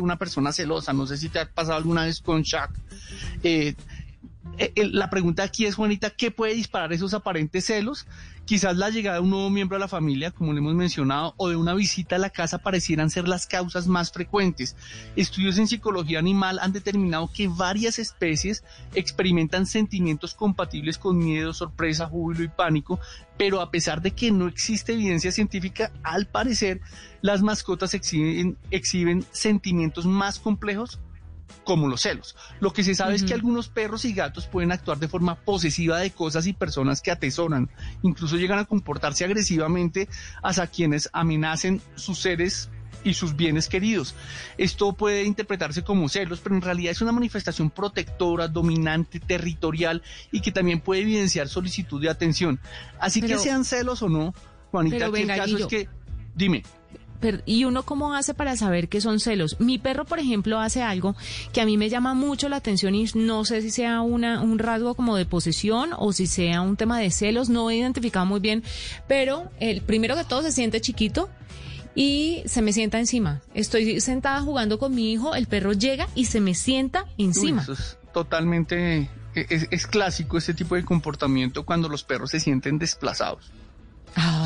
una persona celosa. No sé si te ha pasado alguna vez con Shaq. Eh, la pregunta aquí es, Juanita, ¿qué puede disparar esos aparentes celos? Quizás la llegada de un nuevo miembro a la familia, como le hemos mencionado, o de una visita a la casa parecieran ser las causas más frecuentes. Estudios en psicología animal han determinado que varias especies experimentan sentimientos compatibles con miedo, sorpresa, júbilo y pánico, pero a pesar de que no existe evidencia científica, al parecer las mascotas exhiben sentimientos más complejos como los celos. Lo que se sabe es que algunos perros y gatos pueden actuar de forma posesiva de cosas y personas que atesoran, incluso llegan a comportarse agresivamente hacia quienes amenacen sus seres y sus bienes queridos. Esto puede interpretarse como celos, pero en realidad es una manifestación protectora, dominante, territorial y que también puede evidenciar solicitud de atención. Así que sean celos o no, Juanita, el caso es que, dime y uno cómo hace para saber que son celos. Mi perro, por ejemplo, hace algo que a mí me llama mucho la atención y no sé si sea una, un rasgo como de posesión o si sea un tema de celos, no he identificado muy bien, pero el primero que todo se siente chiquito y se me sienta encima. Estoy sentada jugando con mi hijo, el perro llega y se me sienta encima. eso es totalmente, es, es clásico ese tipo de comportamiento cuando los perros se sienten desplazados.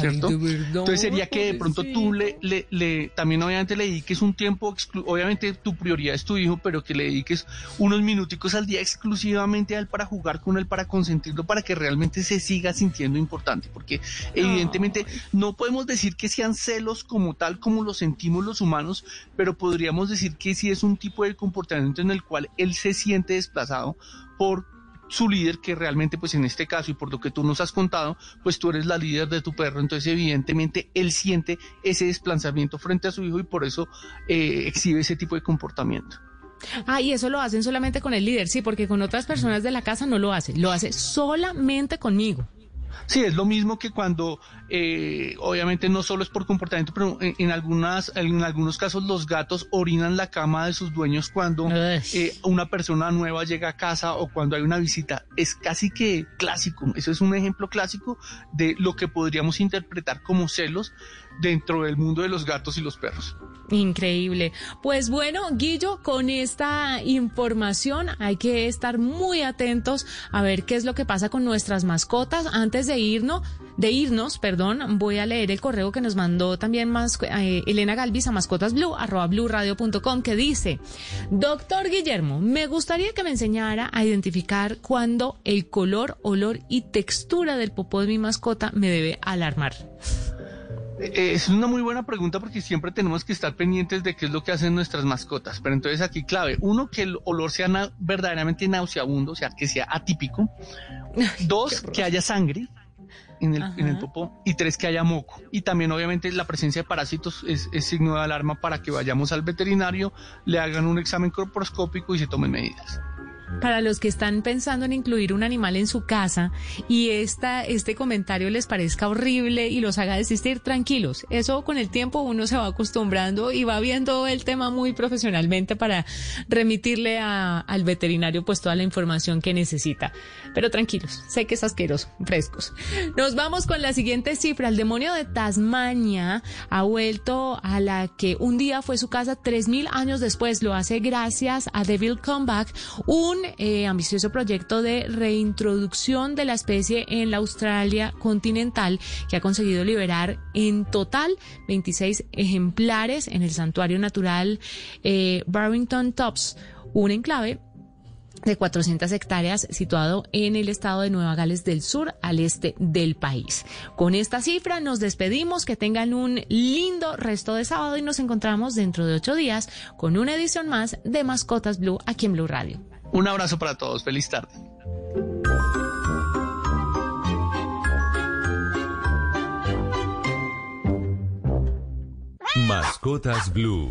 ¿Cierto? Entonces sería que de pronto tú le, le, le, también obviamente le dediques un tiempo, obviamente tu prioridad es tu hijo, pero que le dediques unos minuticos al día exclusivamente a él para jugar con él, para consentirlo, para que realmente se siga sintiendo importante, porque evidentemente no podemos decir que sean celos como tal, como lo sentimos los humanos, pero podríamos decir que sí es un tipo de comportamiento en el cual él se siente desplazado por su líder, que realmente, pues en este caso y por lo que tú nos has contado, pues tú eres la líder de tu perro, entonces evidentemente él siente ese desplazamiento frente a su hijo y por eso eh, exhibe ese tipo de comportamiento. Ah, y eso lo hacen solamente con el líder, sí, porque con otras personas de la casa no lo hace, lo hace solamente conmigo. Sí, es lo mismo que cuando, eh, obviamente no solo es por comportamiento, pero en, algunas, en algunos casos los gatos orinan la cama de sus dueños cuando eh, una persona nueva llega a casa o cuando hay una visita. Es casi que clásico. Eso es un ejemplo clásico de lo que podríamos interpretar como celos dentro del mundo de los gatos y los perros. Increíble. Pues bueno, Guillo, con esta información hay que estar muy atentos a ver qué es lo que pasa con nuestras mascotas. Antes de irnos, de irnos, perdón, voy a leer el correo que nos mandó también más, eh, Elena Galvis a mascotasblue, arroba blueradio.com, que dice, doctor Guillermo, me gustaría que me enseñara a identificar cuando el color, olor y textura del popó de mi mascota me debe alarmar. Eh, es una muy buena pregunta porque siempre tenemos que estar pendientes de qué es lo que hacen nuestras mascotas. Pero entonces aquí clave, uno, que el olor sea verdaderamente nauseabundo, o sea, que sea atípico. Dos, que haya sangre. En el, en el, popó y tres que haya moco y también obviamente la presencia de parásitos es, es, signo de alarma para que vayamos al veterinario le hagan un examen corporoscópico y se tomen medidas para los que están pensando en incluir un animal en su casa y esta, este comentario les parezca horrible y los haga desistir, tranquilos. Eso con el tiempo uno se va acostumbrando y va viendo el tema muy profesionalmente para remitirle al veterinario pues toda la información que necesita. Pero tranquilos, sé que es asqueroso, frescos. Nos vamos con la siguiente cifra. El demonio de Tasmania ha vuelto a la que un día fue su casa tres mil años después. Lo hace gracias a Devil Comeback, un eh, ambicioso proyecto de reintroducción de la especie en la Australia continental que ha conseguido liberar en total 26 ejemplares en el santuario natural eh, Barrington Tops, un enclave de 400 hectáreas situado en el estado de Nueva Gales del Sur, al este del país. Con esta cifra nos despedimos, que tengan un lindo resto de sábado y nos encontramos dentro de ocho días con una edición más de Mascotas Blue aquí en Blue Radio. Un abrazo para todos. Feliz tarde. Mascotas Blue.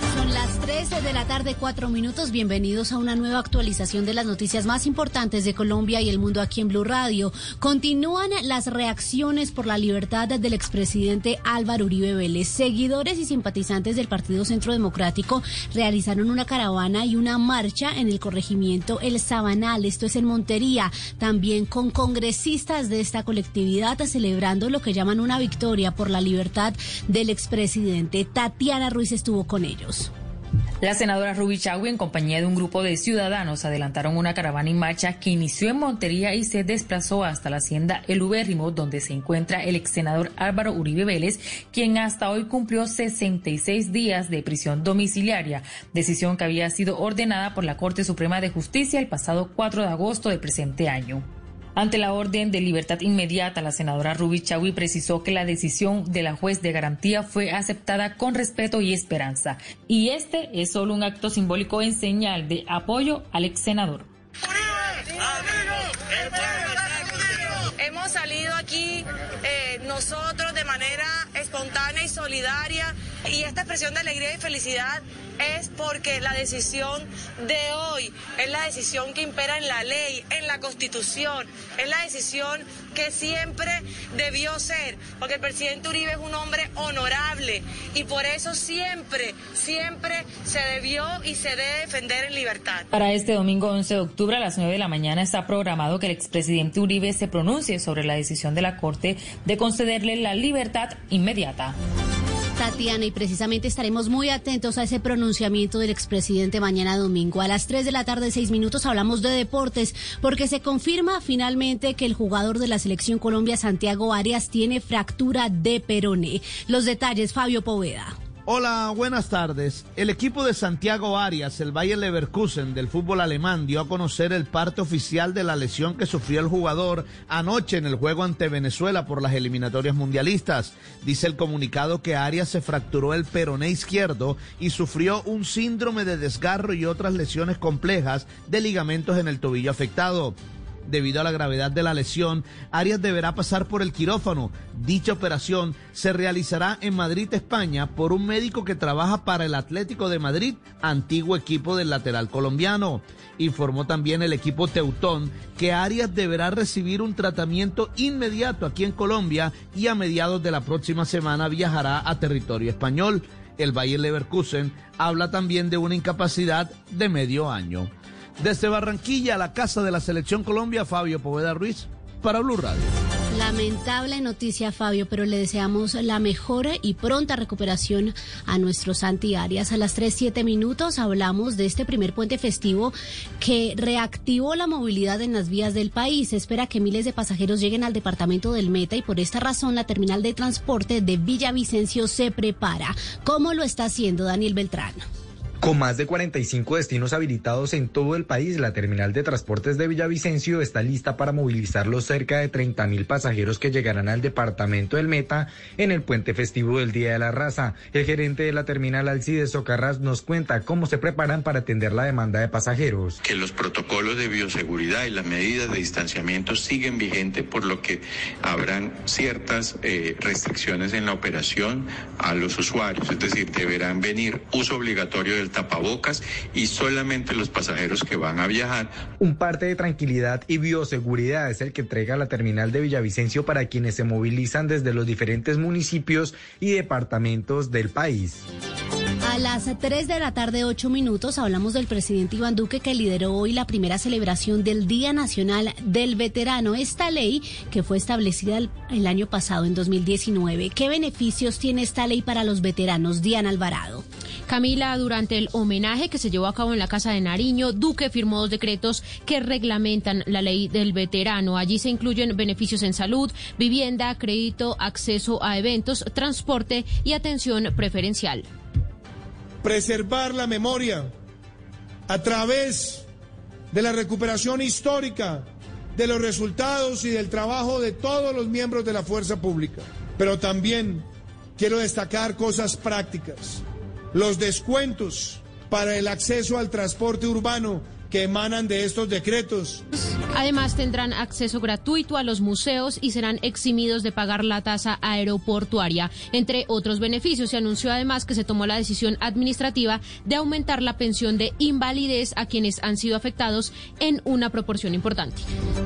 Son las 3 de la tarde, 4 minutos. Bienvenidos a una nueva actualización de las noticias más importantes de Colombia y el mundo aquí en Blue Radio. Continúan las reacciones por la libertad del expresidente Álvaro Uribe Vélez. Seguidores y simpatizantes del Partido Centro Democrático realizaron una caravana y una marcha en el corregimiento El Sabanal, esto es en Montería, también con congresistas de esta colectividad celebrando lo que llaman una victoria por la libertad del expresidente. Tatiana Ruiz estuvo con ellos. La senadora Ruby Chagui, en compañía de un grupo de ciudadanos, adelantaron una caravana y marcha que inició en Montería y se desplazó hasta la hacienda El Ubérrimo, donde se encuentra el ex senador Álvaro Uribe Vélez, quien hasta hoy cumplió 66 días de prisión domiciliaria, decisión que había sido ordenada por la Corte Suprema de Justicia el pasado 4 de agosto del presente año. Ante la orden de libertad inmediata, la senadora Ruby Chagui precisó que la decisión de la juez de garantía fue aceptada con respeto y esperanza. Y este es solo un acto simbólico en señal de apoyo al ex senador. Hemos salido aquí eh, nosotros de manera espontánea y solidaria y esta expresión de alegría y felicidad es porque la decisión de hoy es la decisión que impera en la ley, en la constitución, es la decisión que siempre debió ser, porque el presidente Uribe es un hombre honorable y por eso siempre, siempre se debió y se debe defender en libertad. Para este domingo 11 de octubre a las 9 de la mañana está programado que el expresidente Uribe se pronuncie sobre la decisión de la Corte de concederle la libertad inmediata. Tatiana, y precisamente estaremos muy atentos a ese pronunciamiento del expresidente mañana domingo. A las 3 de la tarde, 6 minutos, hablamos de deportes, porque se confirma finalmente que el jugador de la Selección Colombia, Santiago Arias, tiene fractura de peroné. Los detalles, Fabio Poveda. Hola, buenas tardes. El equipo de Santiago Arias, el Bayer Leverkusen del fútbol alemán, dio a conocer el parte oficial de la lesión que sufrió el jugador anoche en el juego ante Venezuela por las eliminatorias mundialistas. Dice el comunicado que Arias se fracturó el peroné izquierdo y sufrió un síndrome de desgarro y otras lesiones complejas de ligamentos en el tobillo afectado. Debido a la gravedad de la lesión, Arias deberá pasar por el quirófano. Dicha operación se realizará en Madrid, España, por un médico que trabaja para el Atlético de Madrid, antiguo equipo del lateral colombiano. Informó también el equipo Teutón que Arias deberá recibir un tratamiento inmediato aquí en Colombia y a mediados de la próxima semana viajará a territorio español. El Bayer Leverkusen habla también de una incapacidad de medio año. Desde Barranquilla, la casa de la Selección Colombia, Fabio Poveda Ruiz, para Blue Radio. Lamentable noticia, Fabio, pero le deseamos la mejor y pronta recuperación a nuestros Santi Arias. A las 3, minutos hablamos de este primer puente festivo que reactivó la movilidad en las vías del país. Espera que miles de pasajeros lleguen al departamento del Meta y por esta razón la terminal de transporte de Villavicencio se prepara. ¿Cómo lo está haciendo Daniel Beltrán? Con más de 45 destinos habilitados en todo el país, la terminal de transportes de Villavicencio está lista para movilizar los cerca de 30 mil pasajeros que llegarán al departamento del Meta en el puente festivo del Día de la Raza. El gerente de la terminal Alcides Socarras nos cuenta cómo se preparan para atender la demanda de pasajeros. Que los protocolos de bioseguridad y las medidas de distanciamiento siguen vigentes, por lo que habrán ciertas eh, restricciones en la operación a los usuarios, es decir, deberán venir uso obligatorio del tapabocas y solamente los pasajeros que van a viajar. Un parte de tranquilidad y bioseguridad es el que entrega la terminal de Villavicencio para quienes se movilizan desde los diferentes municipios y departamentos del país. A las 3 de la tarde, 8 minutos, hablamos del presidente Iván Duque que lideró hoy la primera celebración del Día Nacional del Veterano. Esta ley que fue establecida el, año pasado, en 2019. ¿Qué beneficios tiene esta ley para los veteranos? Diana Alvarado. Camila, durante el homenaje que se llevó a cabo en la Casa de Nariño, Duque firmó dos decretos que reglamentan la ley del veterano. Allí se incluyen beneficios en salud, vivienda, crédito, acceso a eventos, transporte y atención preferencial. Preservar la memoria a través de la recuperación histórica de los resultados y del trabajo de todos los miembros de la fuerza pública. Pero también quiero destacar cosas prácticas los descuentos para el acceso al transporte urbano que emanan de estos decretos. Además, tendrán acceso gratuito a los museos y serán eximidos de pagar la tasa aeroportuaria. Entre otros beneficios, se anunció además que se tomó la decisión administrativa de aumentar la pensión de invalidez a quienes han sido afectados en una proporción importante.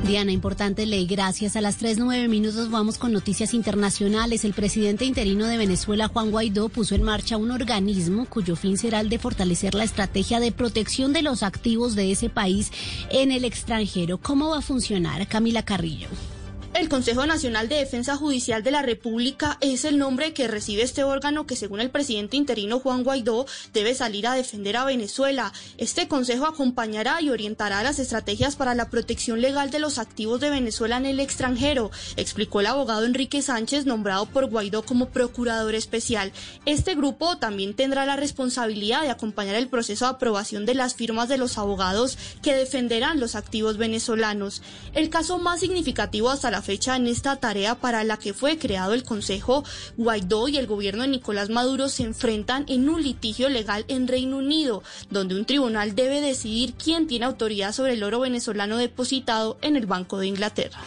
Diana, importante ley. Gracias. A las 3.9 minutos vamos con noticias internacionales. El presidente interino de Venezuela, Juan Guaidó, puso en marcha un organismo cuyo fin será el de fortalecer la estrategia de protección de los activos de ese país en el extranjero. ¿Cómo va a funcionar? Camila Carrillo. El Consejo Nacional de Defensa Judicial de la República es el nombre que recibe este órgano que, según el presidente interino Juan Guaidó, debe salir a defender a Venezuela. Este consejo acompañará y orientará las estrategias para la protección legal de los activos de Venezuela en el extranjero, explicó el abogado Enrique Sánchez, nombrado por Guaidó como procurador especial. Este grupo también tendrá la responsabilidad de acompañar el proceso de aprobación de las firmas de los abogados que defenderán los activos venezolanos. El caso más significativo hasta la fecha en esta tarea para la que fue creado el Consejo, Guaidó y el gobierno de Nicolás Maduro se enfrentan en un litigio legal en Reino Unido, donde un tribunal debe decidir quién tiene autoridad sobre el oro venezolano depositado en el Banco de Inglaterra.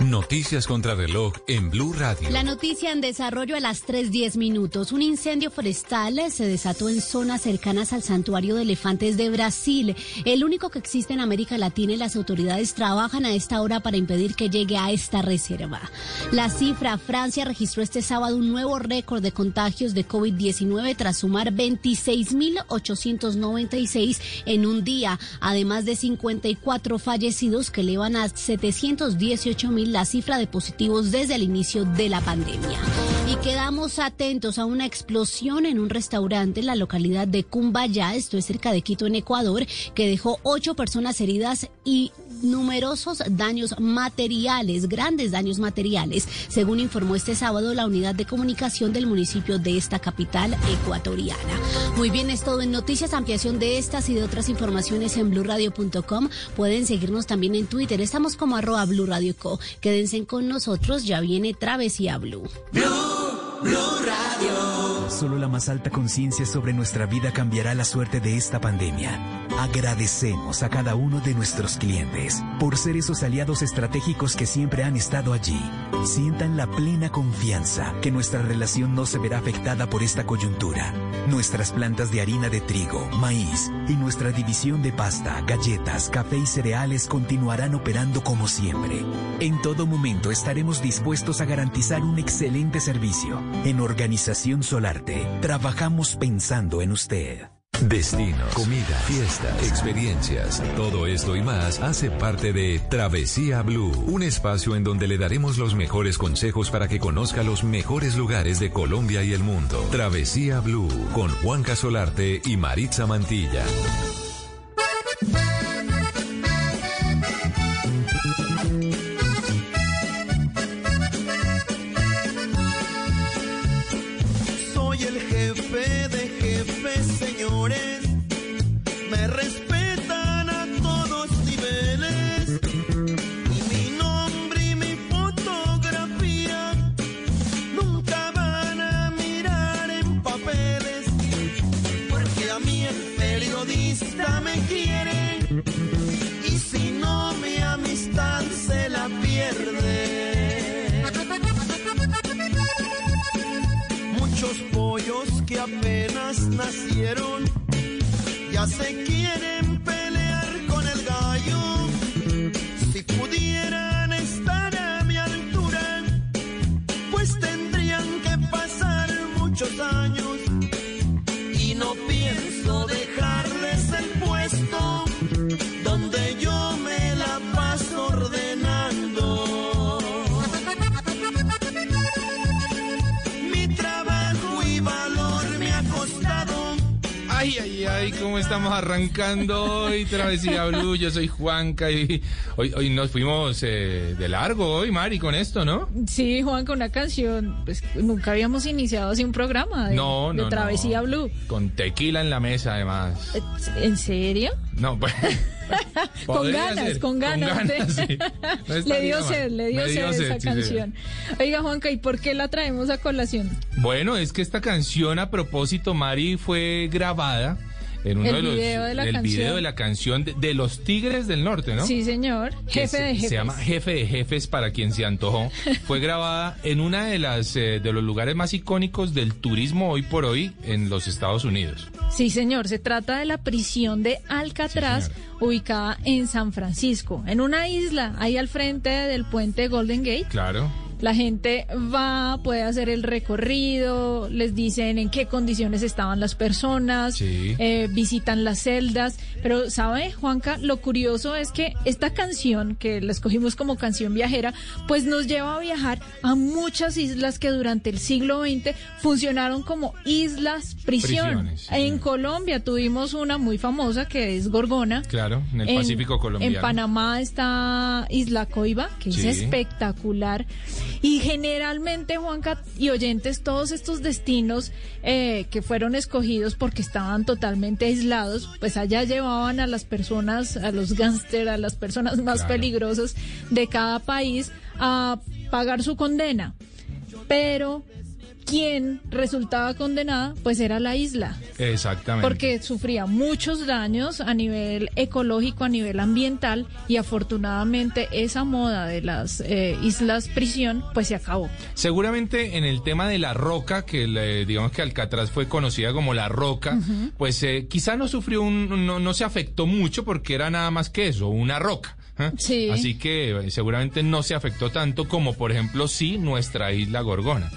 Noticias contra reloj en Blue Radio. La noticia en desarrollo a las 3.10 minutos. Un incendio forestal se desató en zonas cercanas al santuario de elefantes de Brasil, el único que existe en América Latina y las autoridades trabajan a esta hora para impedir que llegue a esta reserva. La cifra, Francia registró este sábado un nuevo récord de contagios de COVID-19 tras sumar 26.896 en un día, además de 54 fallecidos que elevan a 718.000 la cifra de positivos desde el inicio de la pandemia. Y quedamos atentos a una explosión en un restaurante en la localidad de Cumbayá, esto es cerca de Quito, en Ecuador, que dejó ocho personas heridas y numerosos daños materiales, grandes daños materiales, según informó este sábado la unidad de comunicación del municipio de esta capital ecuatoriana. Muy bien, es todo en noticias, ampliación de estas y de otras informaciones en blurradio.com. Pueden seguirnos también en Twitter, estamos como arroba Blue Radio Co. Quédense con nosotros, ya viene Travesía. Blue, Blue Radio. Solo la más alta conciencia sobre nuestra vida cambiará la suerte de esta pandemia. Agradecemos a cada uno de nuestros clientes por ser esos aliados estratégicos que siempre han estado allí. Sientan la plena confianza que nuestra relación no se verá afectada por esta coyuntura. Nuestras plantas de harina de trigo, maíz y nuestra división de pasta, galletas, café y cereales continuarán operando como siempre. En todo momento estaremos dispuestos a garantizar un excelente servicio. En Organización Solarte, trabajamos pensando en usted. Destinos, comida, fiestas, experiencias, todo esto y más hace parte de Travesía Blue, un espacio en donde le daremos los mejores consejos para que conozca los mejores lugares de Colombia y el mundo. Travesía Blue con Juan Casolarte y Maritza Mantilla. Mí el periodista me quiere. Y si no, mi amistad se la pierde. Muchos pollos que apenas nacieron ya se quieren cómo estamos arrancando hoy, Travesía Blue. Yo soy Juanca y hoy, hoy nos fuimos eh, de largo hoy, Mari, con esto, ¿no? Sí, Juan, con una canción. Pues nunca habíamos iniciado así un programa de, No, de Travesía no. Blue. Con tequila en la mesa, además. Eh, ¿En serio? No, pues. con ganas, ser, con ganas. sí. No está le dio sed, le dio sed esa sí. canción. Oiga, Juanca, ¿y por qué la traemos a colación? Bueno, es que esta canción a propósito, Mari, fue grabada en uno El de los video de la el canción. video de la canción de, de los Tigres del Norte, ¿no? Sí, señor. Jefe se, de jefes. se llama Jefe de Jefes para quien se antojó. Fue grabada en una de las eh, de los lugares más icónicos del turismo hoy por hoy en los Estados Unidos. Sí, señor. Se trata de la prisión de Alcatraz, ubicada en San Francisco, en una isla ahí al frente del puente Golden Gate. Claro. La gente va, puede hacer el recorrido, les dicen en qué condiciones estaban las personas, Sí. eh, visitan las celdas. Pero, ¿sabe, Juanca? Lo curioso es que esta canción, que la escogimos como canción viajera, pues nos lleva a viajar a muchas islas que durante el siglo XX funcionaron como islas prisión. Prisiones, sí, en Colombia tuvimos una muy famosa que es Gorgona. Claro, en el En- Pacífico colombiano. En Panamá está Isla Coiba, que Sí. es espectacular. Y generalmente, Juanca y oyentes, todos estos destinos eh, que fueron escogidos porque estaban totalmente aislados, pues allá llevaban a las personas, a los gángster, a las personas más Claro. peligrosas de cada país a pagar su condena. Pero quien resultaba condenada, pues era la isla Exactamente. porque sufría muchos daños a nivel ecológico, a nivel ambiental y afortunadamente esa moda de las eh, islas prisión pues se acabó. Seguramente en el tema de la roca, que le- digamos que Alcatraz fue conocida como la roca, pues eh, quizá no sufrió un, no, no se afectó mucho porque era nada más que eso, una roca. ¿eh? Sí. Así que eh, seguramente no se afectó tanto como por ejemplo sí nuestra isla Gorgona.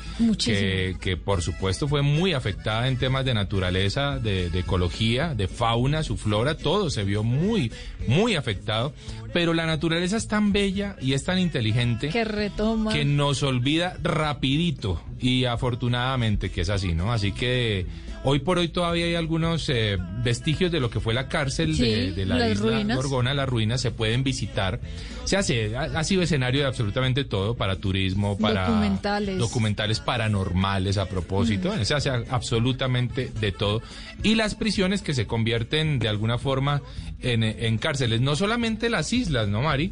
Que, que por supuesto fue muy afectada en temas de naturaleza, de, de ecología, de fauna, su flora, todo se vio muy, muy afectado. Pero la naturaleza es tan bella y es tan inteligente Que retoma. que nos olvida rapidito y afortunadamente que es así, ¿no? Así que hoy por hoy todavía hay algunos eh, vestigios de lo que fue la cárcel de, Sí, de la isla ruinas. Gorgona, las ruinas se pueden visitar. Se hace, ha, ha sido escenario de absolutamente todo para turismo, para Documentales. documentales paranormales a propósito, Mm. se hace absolutamente de todo. Y las prisiones que se convierten de alguna forma en, en cárceles, no solamente las islas, ¿no, Mari?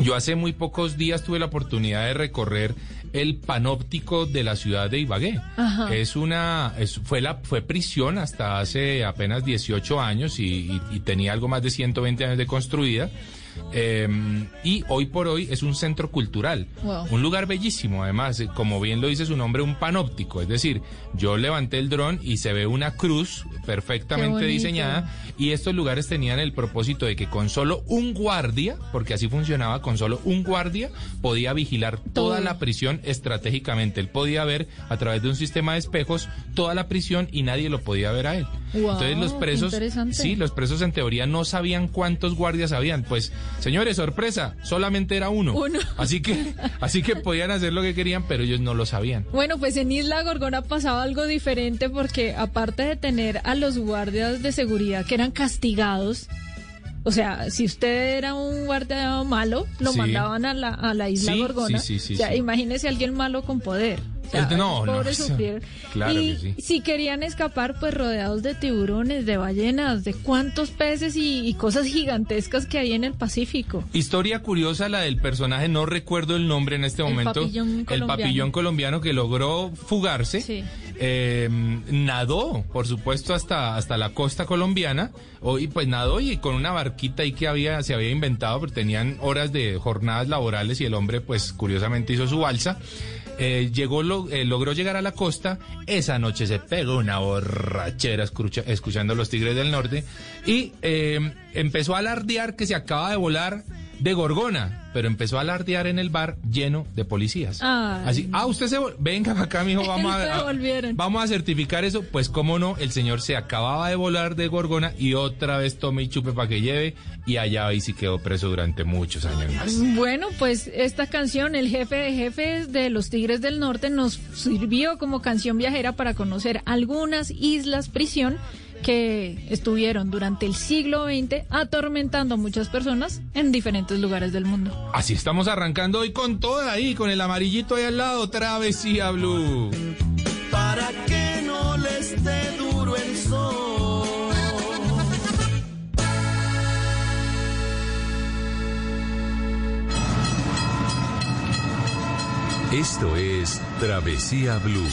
Yo hace muy pocos días tuve la oportunidad de recorrer el panóptico de la ciudad de Ibagué. Ajá. Es una, es- fue la, fue prisión hasta hace apenas 18 años y, y- y tenía algo más de 120 años de construida. Eh, y hoy por hoy es un centro cultural, Wow. un lugar bellísimo, además, eh, como bien lo dice su nombre, un panóptico, es decir, yo levanté el dron y se ve una cruz perfectamente diseñada y estos lugares tenían el propósito de que con solo un guardia, porque así funcionaba, con solo un guardia podía vigilar toda Todo. la prisión estratégicamente. Él podía ver a través de un sistema de espejos toda la prisión y nadie lo podía ver a él. Entonces los presos, sí, los presos en teoría no sabían cuántos guardias habían. Pues, señores, sorpresa, solamente era uno. Uno. Así que, así que podían hacer lo que querían, pero ellos no lo sabían. Bueno, pues en Isla Gorgona pasaba algo diferente porque aparte de tener a los guardias de seguridad que eran castigados, o sea, si usted era un guardia malo, lo Sí. mandaban a la, a la Isla Sí, Gorgona. sí, sí, sí, o sea, imagínese a alguien malo con poder. O sea, El- no, no, claro y que sí. si querían escapar, pues rodeados de tiburones, de ballenas, de cuántos peces y, y cosas gigantescas que hay en el Pacífico. Historia curiosa la del personaje, no recuerdo el nombre en este El momento. papillón el colombiano. papillón colombiano que logró fugarse. Sí. Eh, nadó, por supuesto, hasta, hasta la costa colombiana. Y pues nadó y con una barquita ahí que había, se había inventado, pero tenían horas de jornadas laborales y el hombre, pues curiosamente hizo su balsa. Eh, llegó, lo- eh, logró llegar a la costa. Esa noche se pegó una borrachera escucha- escuchando los Tigres del Norte y eh, empezó a alardear que se acaba de volar de Gorgona, pero empezó a alardear en el bar lleno de policías. Ay. Así, ah, usted se venga para acá, mijo, vamos a, vamos a certificar eso. Pues cómo no, el señor se acababa de volar de Gorgona y otra vez tome y chupe para que lleve y allá ahí sí quedó preso durante muchos años más. Bueno, pues esta canción, El jefe de jefes de los Tigres del Norte, nos sirvió como canción viajera para conocer algunas islas prisión que estuvieron durante el siglo XX atormentando a muchas personas en diferentes lugares del mundo. Así estamos arrancando hoy con toda ahí, con el amarillito ahí al lado, Travesía Blue. para que no les dé duro el sol. Esto es Travesía Blue.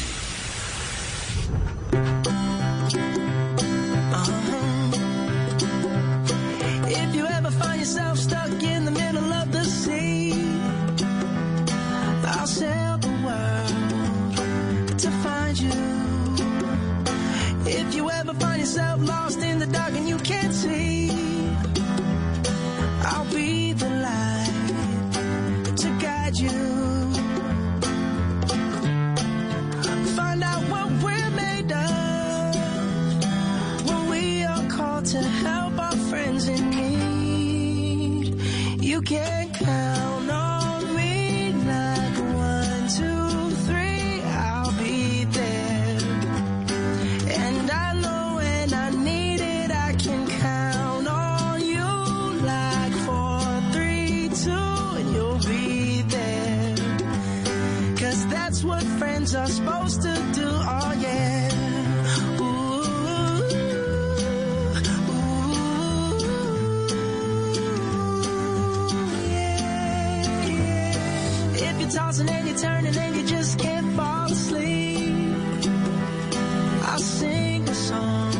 Song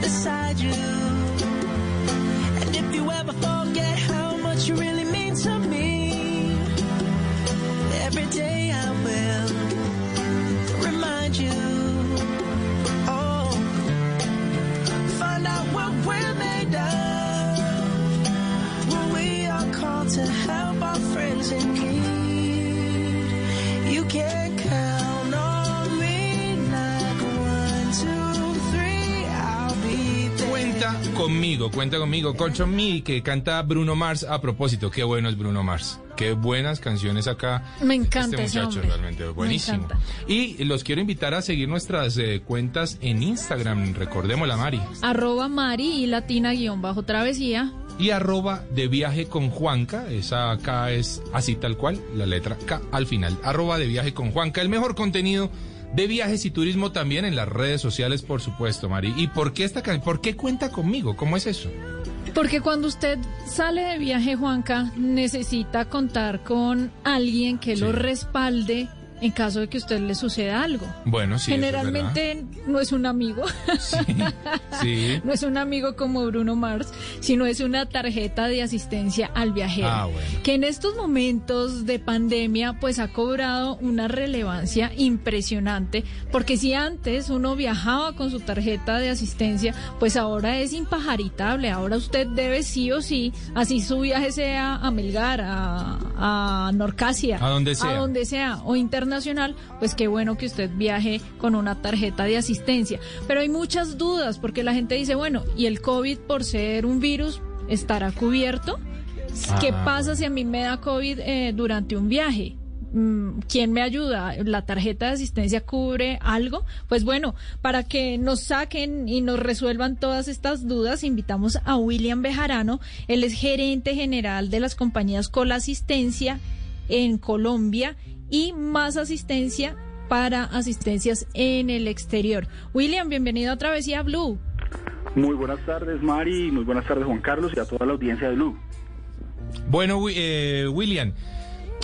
beside you. Conmigo, cuenta conmigo. Concho Me, que canta Bruno Mars. A propósito, qué bueno es Bruno Mars. Qué buenas canciones acá. Me encanta Este muchacho realmente Me buenísimo. Y los quiero invitar a seguir nuestras eh, cuentas en Instagram. Recordémosla, Mari. Arroba Mari y Latina guion bajo travesía. Y arroba de viaje con Juanca. Esa acá es así tal cual, la letra K al final. Arroba de viaje con Juanca. El mejor contenido de viajes y turismo también en las redes sociales, por supuesto, Mari. ¿Y por qué esta ¿Por qué cuenta conmigo? ¿Cómo es eso? Porque cuando usted sale de viaje, Juanca, necesita contar con alguien que lo respalde en caso de que a usted le suceda algo. Bueno, sí. es Generalmente no es un amigo. Sí. no es un amigo como Bruno Mars, sino es una tarjeta de asistencia al viajero. Ah, bueno. Que en estos momentos de pandemia pues ha cobrado una relevancia impresionante, porque si antes uno viajaba con su tarjeta de asistencia, pues ahora es impajaritable, ahora usted debe sí o sí, así su viaje sea a Melgar, a, a Norcasia, A donde sea. a donde sea o internacional, pues qué bueno que usted viaje con una tarjeta de asistencia. Pero hay muchas dudas porque la gente dice, bueno, ¿y el COVID por ser un virus estará cubierto? ¿Qué Ah. pasa si a mí me da COVID eh, durante un viaje? Mm, ¿Quién me ayuda? ¿La tarjeta de asistencia cubre algo? Pues bueno, para que nos saquen y nos resuelvan todas estas dudas, invitamos a William Bejarano. Él es gerente general de las compañías Cola Asistencia en Colombia y más asistencia para asistencias en el exterior. William, bienvenido a Travesía Blue. Muy buenas tardes, Mari, muy buenas tardes, Juan Carlos, y a toda la audiencia de Blue. Bueno, eh, William,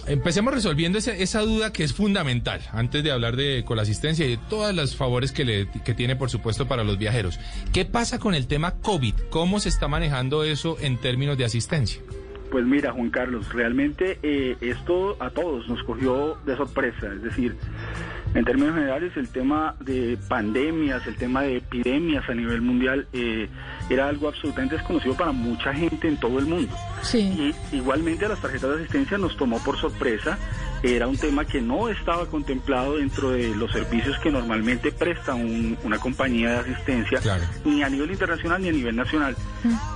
empecemos resolviendo esa, esa duda que es fundamental antes de hablar de con la asistencia y de todos los favores que, le, que tiene, por supuesto, para los viajeros. ¿Qué pasa con el tema COVID? ¿Cómo se está manejando eso en términos de asistencia? Pues mira, Juan Carlos, realmente eh, esto a todos nos cogió de sorpresa, es decir, en términos generales el tema de pandemias, el tema de epidemias a nivel mundial eh, era algo absolutamente desconocido para mucha gente en todo el mundo. Sí. Y igualmente a las tarjetas de asistencia nos tomó por sorpresa. Era un tema que no estaba contemplado dentro de los servicios que normalmente presta un- una compañía de asistencia, ni a nivel internacional ni a nivel nacional.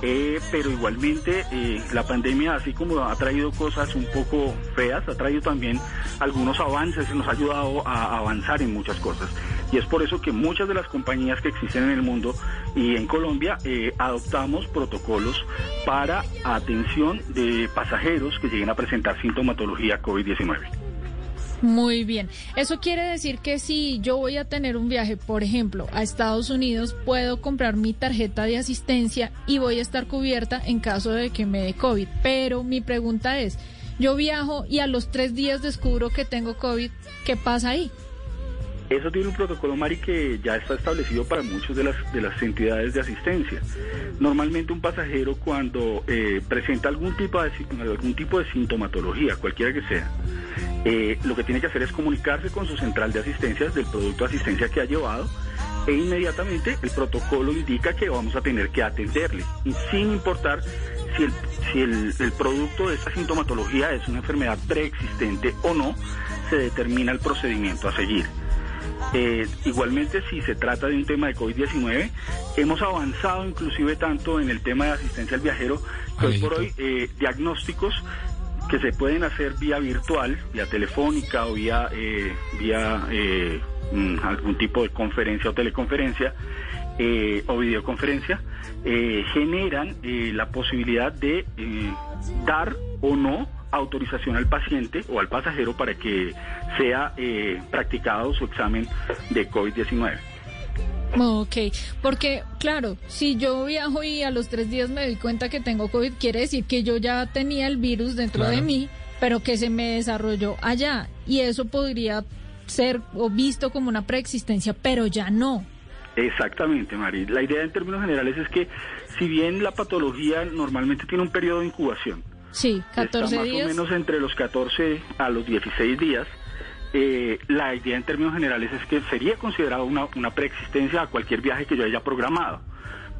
Eh, pero igualmente eh, la pandemia, así como ha traído cosas un poco feas, ha traído también algunos avances y nos ha ayudado a avanzar en muchas cosas. Y es por eso que muchas de las compañías que existen en el mundo y en Colombia eh, adoptamos protocolos para atención de pasajeros que lleguen a presentar sintomatología COVID-19. Muy bien. Eso quiere decir que si yo voy a tener un viaje, por ejemplo, a Estados Unidos, puedo comprar mi tarjeta de asistencia y voy a estar cubierta en caso de que me dé COVID. Pero mi pregunta es, yo viajo y a los tres días descubro que tengo COVID, ¿qué pasa ahí? Eso tiene un protocolo, Mari, que ya está establecido para muchas de las, de las entidades de asistencia. Normalmente un pasajero cuando eh, presenta algún tipo, de, algún tipo de sintomatología, cualquiera que sea, eh, lo que tiene que hacer es comunicarse con su central de asistencias del producto de asistencia que ha llevado e inmediatamente el protocolo indica que vamos a tener que atenderle, sin importar si el, si el, el producto de esta sintomatología es una enfermedad preexistente o no, se determina el procedimiento a seguir. Eh, igualmente, si se trata de un tema de COVID-19, hemos avanzado inclusive tanto en el tema de asistencia al viajero que hoy por hoy eh, diagnósticos que se pueden hacer vía virtual, vía telefónica o vía, eh, vía eh, mm, algún tipo de conferencia o teleconferencia eh, o videoconferencia, eh, generan eh, la posibilidad de eh, dar o no autorización al paciente o al pasajero para que sea practicado su examen de COVID-19. Ok, porque claro, si yo viajo y a los tres días me doy cuenta que tengo COVID, quiere decir que yo ya tenía el virus dentro de mí, pero que se me desarrolló allá. Y eso podría ser o visto como una preexistencia, pero ya no. Exactamente, Mari. La idea en términos generales es que si bien la patología normalmente tiene un periodo de incubación, Sí, 14 está más días. o menos entre los 14 a los 16 días, eh, la idea en términos generales es que sería considerado una, una preexistencia a cualquier viaje que yo haya programado.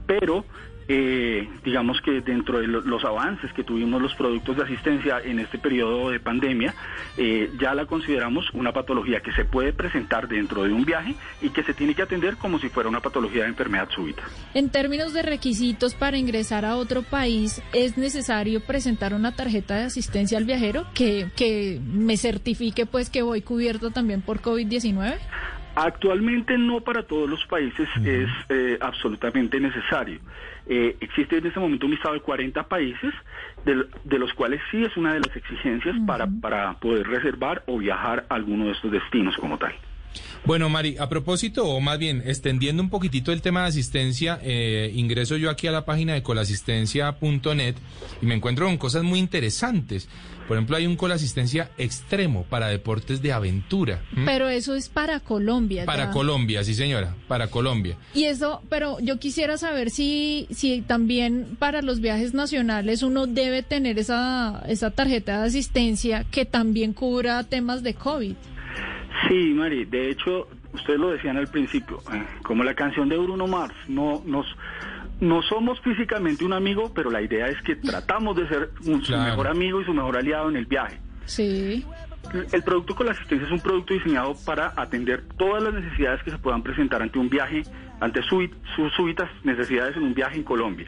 Pero eh, digamos que dentro de lo- los avances que tuvimos los productos de asistencia en este periodo de pandemia, eh, ya la consideramos una patología que se puede presentar dentro de un viaje y que se tiene que atender como si fuera una patología de enfermedad súbita. En términos de requisitos para ingresar a otro país, ¿es necesario presentar una tarjeta de asistencia al viajero que, que me certifique pues que voy cubierto también por COVID-19? Actualmente no para todos los países es eh, absolutamente necesario. Eh, existe en este momento un listado de 40 países, de, de los cuales sí es una de las exigencias para, para poder reservar o viajar a alguno de estos destinos como tal. Bueno, Mari, a propósito, o más bien extendiendo un poquitito el tema de asistencia, eh, ingreso yo aquí a la página de colasistencia.net y me encuentro con cosas muy interesantes. Por ejemplo, hay un colasistencia extremo para deportes de aventura. Pero eso es para Colombia. Para ya. Colombia, sí señora, para Colombia. Y eso, pero yo quisiera saber si, si también para los viajes nacionales uno debe tener esa, esa tarjeta de asistencia que también cubra temas de COVID. Sí, Mari, de hecho, ustedes lo decían al principio, eh, como la canción de Bruno Mars, no nos no somos físicamente un amigo, pero la idea es que tratamos de ser un- su mejor amigo y su mejor aliado en el viaje. Sí. El producto con la asistencia es un producto diseñado para atender todas las necesidades que se puedan presentar ante un viaje, ante sus súbitas necesidades en un viaje en Colombia.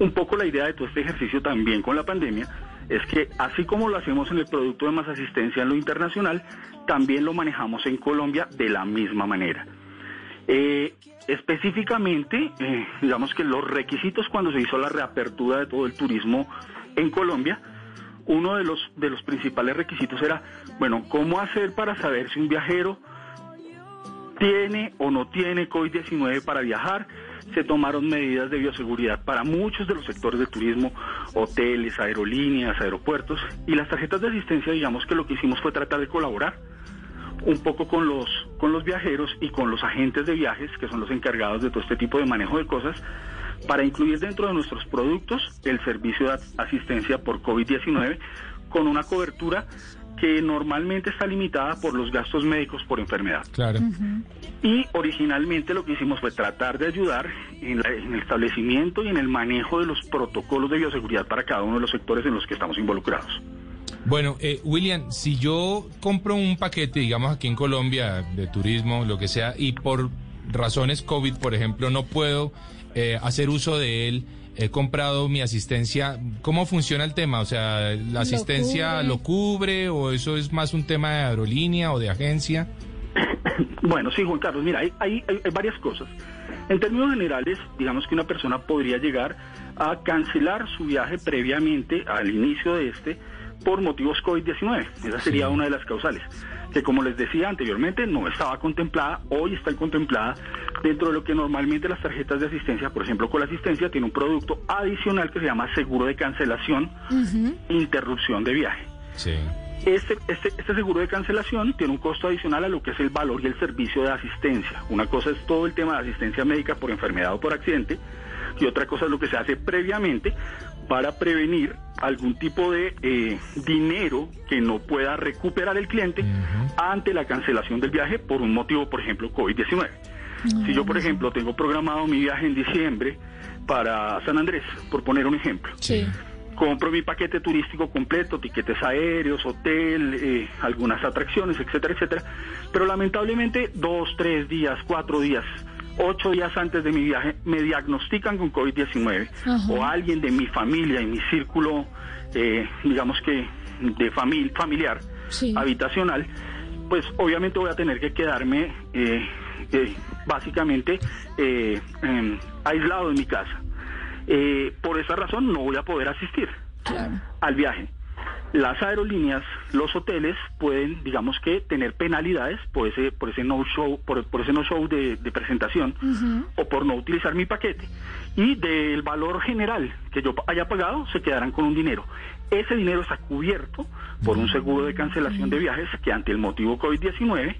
Un poco la idea de todo este ejercicio también con la pandemia es que así como lo hacemos en el producto de más asistencia en lo internacional, también lo manejamos en Colombia de la misma manera. Eh, específicamente, eh, digamos que los requisitos cuando se hizo la reapertura de todo el turismo en Colombia, uno de los, de los principales requisitos era, bueno, ¿cómo hacer para saber si un viajero tiene o no tiene COVID-19 para viajar? Se tomaron medidas de bioseguridad para muchos de los sectores de turismo, hoteles, aerolíneas, aeropuertos, y las tarjetas de asistencia, digamos que lo que hicimos fue tratar de colaborar un poco con los, con los viajeros y con los agentes de viajes, que son los encargados de todo este tipo de manejo de cosas, para incluir dentro de nuestros productos el servicio de asistencia por COVID-19 con una cobertura que normalmente está limitada por los gastos médicos por enfermedad. Claro. Y originalmente lo que hicimos fue tratar de ayudar en, la- en el establecimiento y en el manejo de los protocolos de bioseguridad para cada uno de los sectores en los que estamos involucrados. Bueno, eh, William, si yo compro un paquete, digamos aquí en Colombia, de turismo, lo que sea, y por razones COVID, por ejemplo, no puedo eh, hacer uso de él, he comprado mi asistencia, ¿cómo funciona el tema? O sea, ¿la asistencia cubre. lo cubre o eso es más un tema de aerolínea o de agencia? Bueno, sí, Juan Carlos, mira, hay, hay, hay- hay varias cosas. En términos generales, digamos que una persona podría llegar a cancelar su viaje previamente al inicio de este por motivos COVID-19. Esa sería una de las causales, que como les decía anteriormente, no estaba contemplada, hoy está contemplada dentro de lo que normalmente las tarjetas de asistencia, por ejemplo, con la asistencia, tiene un producto adicional que se llama seguro de cancelación, interrupción de viaje. Sí. Este, este, este seguro de cancelación tiene un costo adicional a lo que es el valor y el servicio de asistencia. Una cosa es todo el tema de asistencia médica por enfermedad o por accidente y otra cosa es lo que se hace previamente para prevenir algún tipo de eh, dinero que no pueda recuperar el cliente ante la cancelación del viaje por un motivo, por ejemplo, COVID-19. Si yo, por ejemplo, tengo programado mi viaje en diciembre para San Andrés, por poner un ejemplo, Sí. compro mi paquete turístico completo, tiquetes aéreos, hotel, eh, algunas atracciones, etcétera, etcétera. Pero lamentablemente dos, tres días, cuatro días, ocho días antes de mi viaje me diagnostican con COVID-19 o alguien de mi familia y mi círculo, eh, digamos que de familia familiar, habitacional, pues obviamente voy a tener que quedarme eh, eh, básicamente em, aislado en mi casa. por esa razón no voy a poder asistir al viaje las aerolíneas, los hoteles pueden, digamos que, tener penalidades por ese, por ese no show, por, ese no show de, presentación o por no utilizar mi paquete. Y del valor general que yo haya pagado, se quedarán con un dinero. Ese dinero está cubierto por un seguro de cancelación de viajes que ante el motivo COVID-19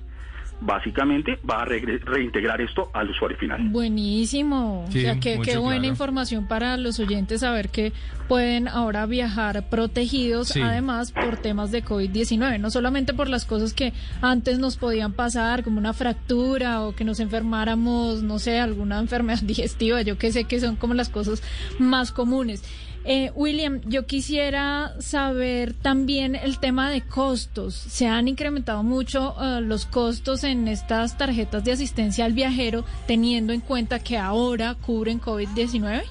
básicamente va a reintegrar esto al usuario final. Buenísimo. o sea, qué, qué buena información para los oyentes saber que pueden ahora viajar protegidos, además por temas de COVID-19, no solamente por las cosas que antes nos podían pasar, como una fractura o que nos enfermáramos, no sé, alguna enfermedad digestiva, yo que sé que son como las cosas más comunes. Eh, William, yo quisiera saber también el tema de costos. ¿Se han incrementado mucho eh, los costos en estas tarjetas de asistencia al viajero teniendo en cuenta que ahora cubren COVID-19?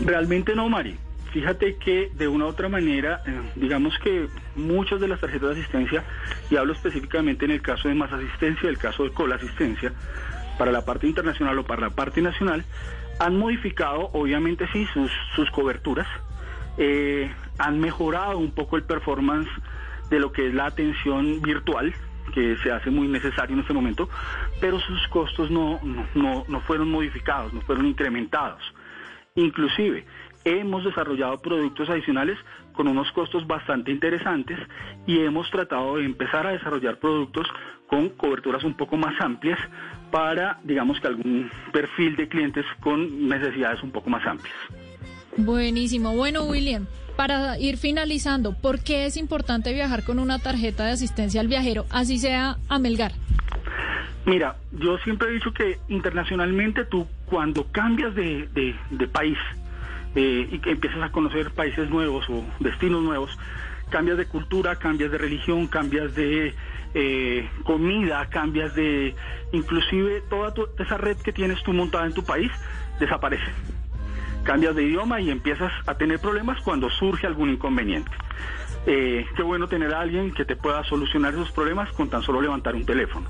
Realmente no, Mari. Fíjate que de una u otra manera, eh, digamos que muchas de las tarjetas de asistencia, y hablo específicamente en el caso de más asistencia, el caso de colasistencia, para la parte internacional o para la parte nacional, han modificado, obviamente sí, sus, sus coberturas, eh, han mejorado un poco el performance de lo que es la atención virtual, que se hace muy necesario en este momento, pero sus costos no, no, no fueron modificados, no fueron incrementados. Inclusive, hemos desarrollado productos adicionales con unos costos bastante interesantes y hemos tratado de empezar a desarrollar productos con coberturas un poco más amplias para, digamos que algún perfil de clientes con necesidades un poco más amplias. Buenísimo. Bueno, William, para ir finalizando, ¿por qué es importante viajar con una tarjeta de asistencia al viajero, así sea a Melgar? Mira, yo siempre he dicho que internacionalmente tú cuando cambias de, de, país eh, y que empiezas a conocer países nuevos o destinos nuevos, cambias de cultura, cambias de religión, cambias de eh, comida, cambias de, inclusive toda esa red que tienes tú montada en tu país desaparece. Cambias de idioma y empiezas a tener problemas cuando surge algún inconveniente. Eh, qué bueno tener a alguien que te pueda solucionar esos problemas con tan solo levantar un teléfono.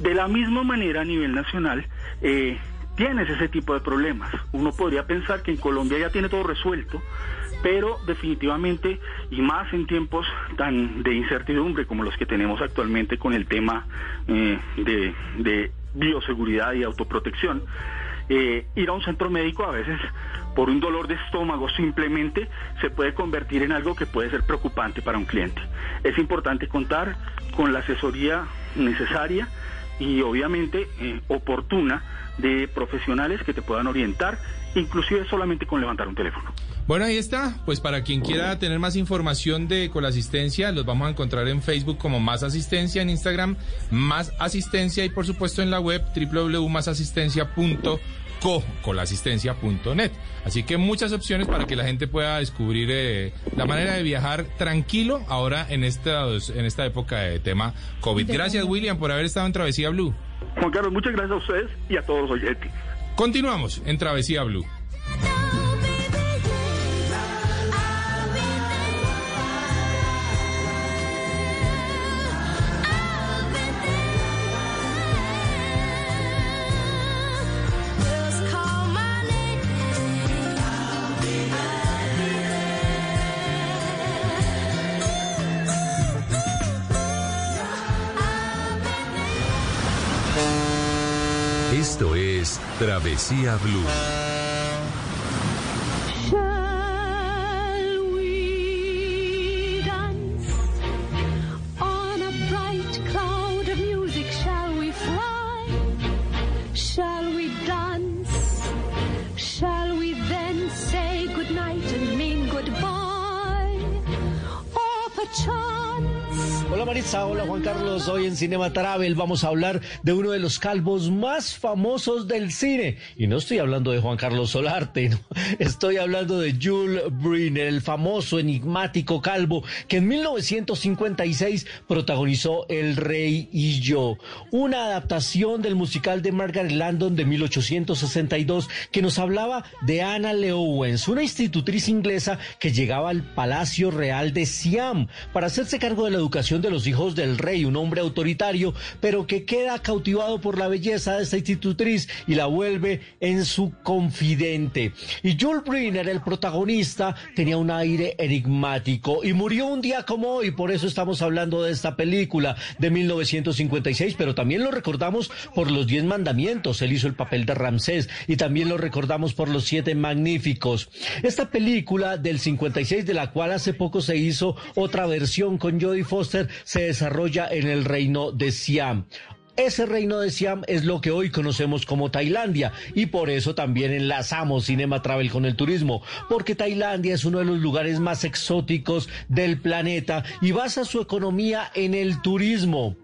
De la misma manera a nivel nacional, eh, tienes ese tipo de problemas. Uno podría pensar que en Colombia ya tiene todo resuelto, pero definitivamente, y más en tiempos tan de incertidumbre como los que tenemos actualmente con el tema eh, de, bioseguridad y autoprotección, eh, ir a un centro médico a veces por un dolor de estómago simplemente se puede convertir en algo que puede ser preocupante para un cliente. Es importante contar con la asesoría necesaria y obviamente eh, oportuna de profesionales que te puedan orientar, inclusive solamente con levantar un teléfono. Bueno, ahí está. Pues para quien quiera tener más información de Colasistencia, los vamos a encontrar en Facebook como Más Asistencia, en Instagram Más Asistencia y por supuesto en la web www.masasistencia.co colasistencia.net. Así que muchas opciones para que la gente pueda descubrir eh, la manera de viajar tranquilo ahora en, estos, en esta época de tema COVID. Gracias, William, por haber estado en Travesía Blue. Juan Carlos, muchas gracias a ustedes y a todos los oyentes. Continuamos en Travesía Blue. Travesía Blue. Cinema Travel vamos a hablar de uno de los calvos más famosos del cine. Y no estoy hablando de Juan Carlos Solarte, estoy hablando de Jules Briner, el famoso enigmático calvo que en 1956 protagonizó El Rey y yo, una adaptación del musical de Margaret Landon de 1862 que nos hablaba de Anna Leowens, una institutriz inglesa que llegaba al Palacio Real de Siam para hacerse cargo de la educación de los hijos del rey, un hombre autoritario, pero que queda cautivado por la belleza de esta institutriz y la vuelve en su confidente. Y Jules Briner, el protagonista, tenía un aire enigmático y murió un día como hoy, por eso estamos hablando de esta película de 1956, pero también lo recordamos por los Diez Mandamientos, él hizo el papel de Ramsés y también lo recordamos por los Siete Magníficos. Esta película del 56, de la cual hace poco se hizo otra versión con Jodie Foster, se desarrolla en el reino de Siam. Ese reino de Siam es lo que hoy conocemos como Tailandia y por eso también enlazamos Cinema Travel con el turismo, porque Tailandia es uno de los lugares más exóticos del planeta y basa su economía en el turismo.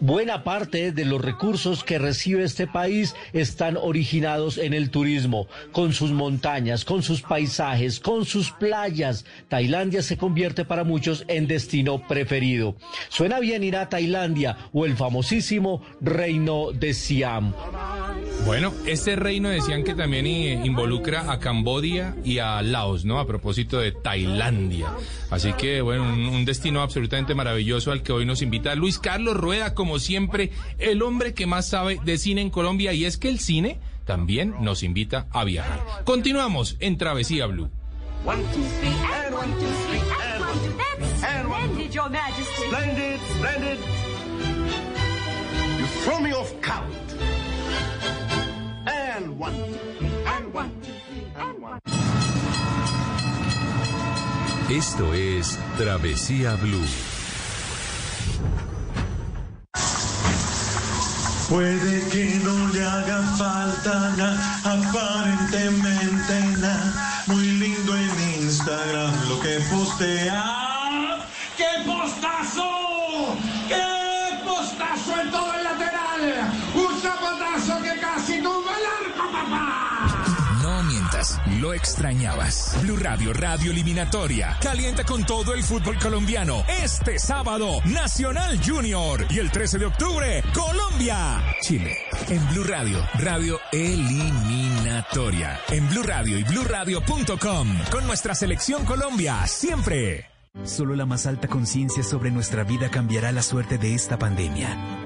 Buena parte de los recursos que recibe este país están originados en el turismo, con sus montañas, con sus paisajes, con sus playas. Tailandia se convierte para muchos en destino preferido. Suena bien ir a Tailandia o el famosísimo Reino de Siam. Bueno, este reino decían que también involucra a Cambodia y a Laos, ¿no? A propósito de Tailandia. Así que, bueno, un destino absolutamente maravilloso al que hoy nos invita Luis Carlos Rueda, como siempre, el hombre que más sabe de cine en Colombia. Y es que el cine también nos invita a viajar. Continuamos en Travesía Blue. Esto es Travesía Blue. Puede que no le haga falta nada, aparentemente nada. Muy lindo en Instagram lo que postea. ¡Qué postazo! Lo extrañabas. Blue Radio, Radio Eliminatoria. Calienta con todo el fútbol colombiano. Este sábado, Nacional Junior. Y el 13 de octubre, Colombia. Chile. En Blue Radio, Radio Eliminatoria. En Blue Radio y BlueRadio.com. Con nuestra selección Colombia, siempre. Solo la más alta conciencia sobre nuestra vida cambiará la suerte de esta pandemia.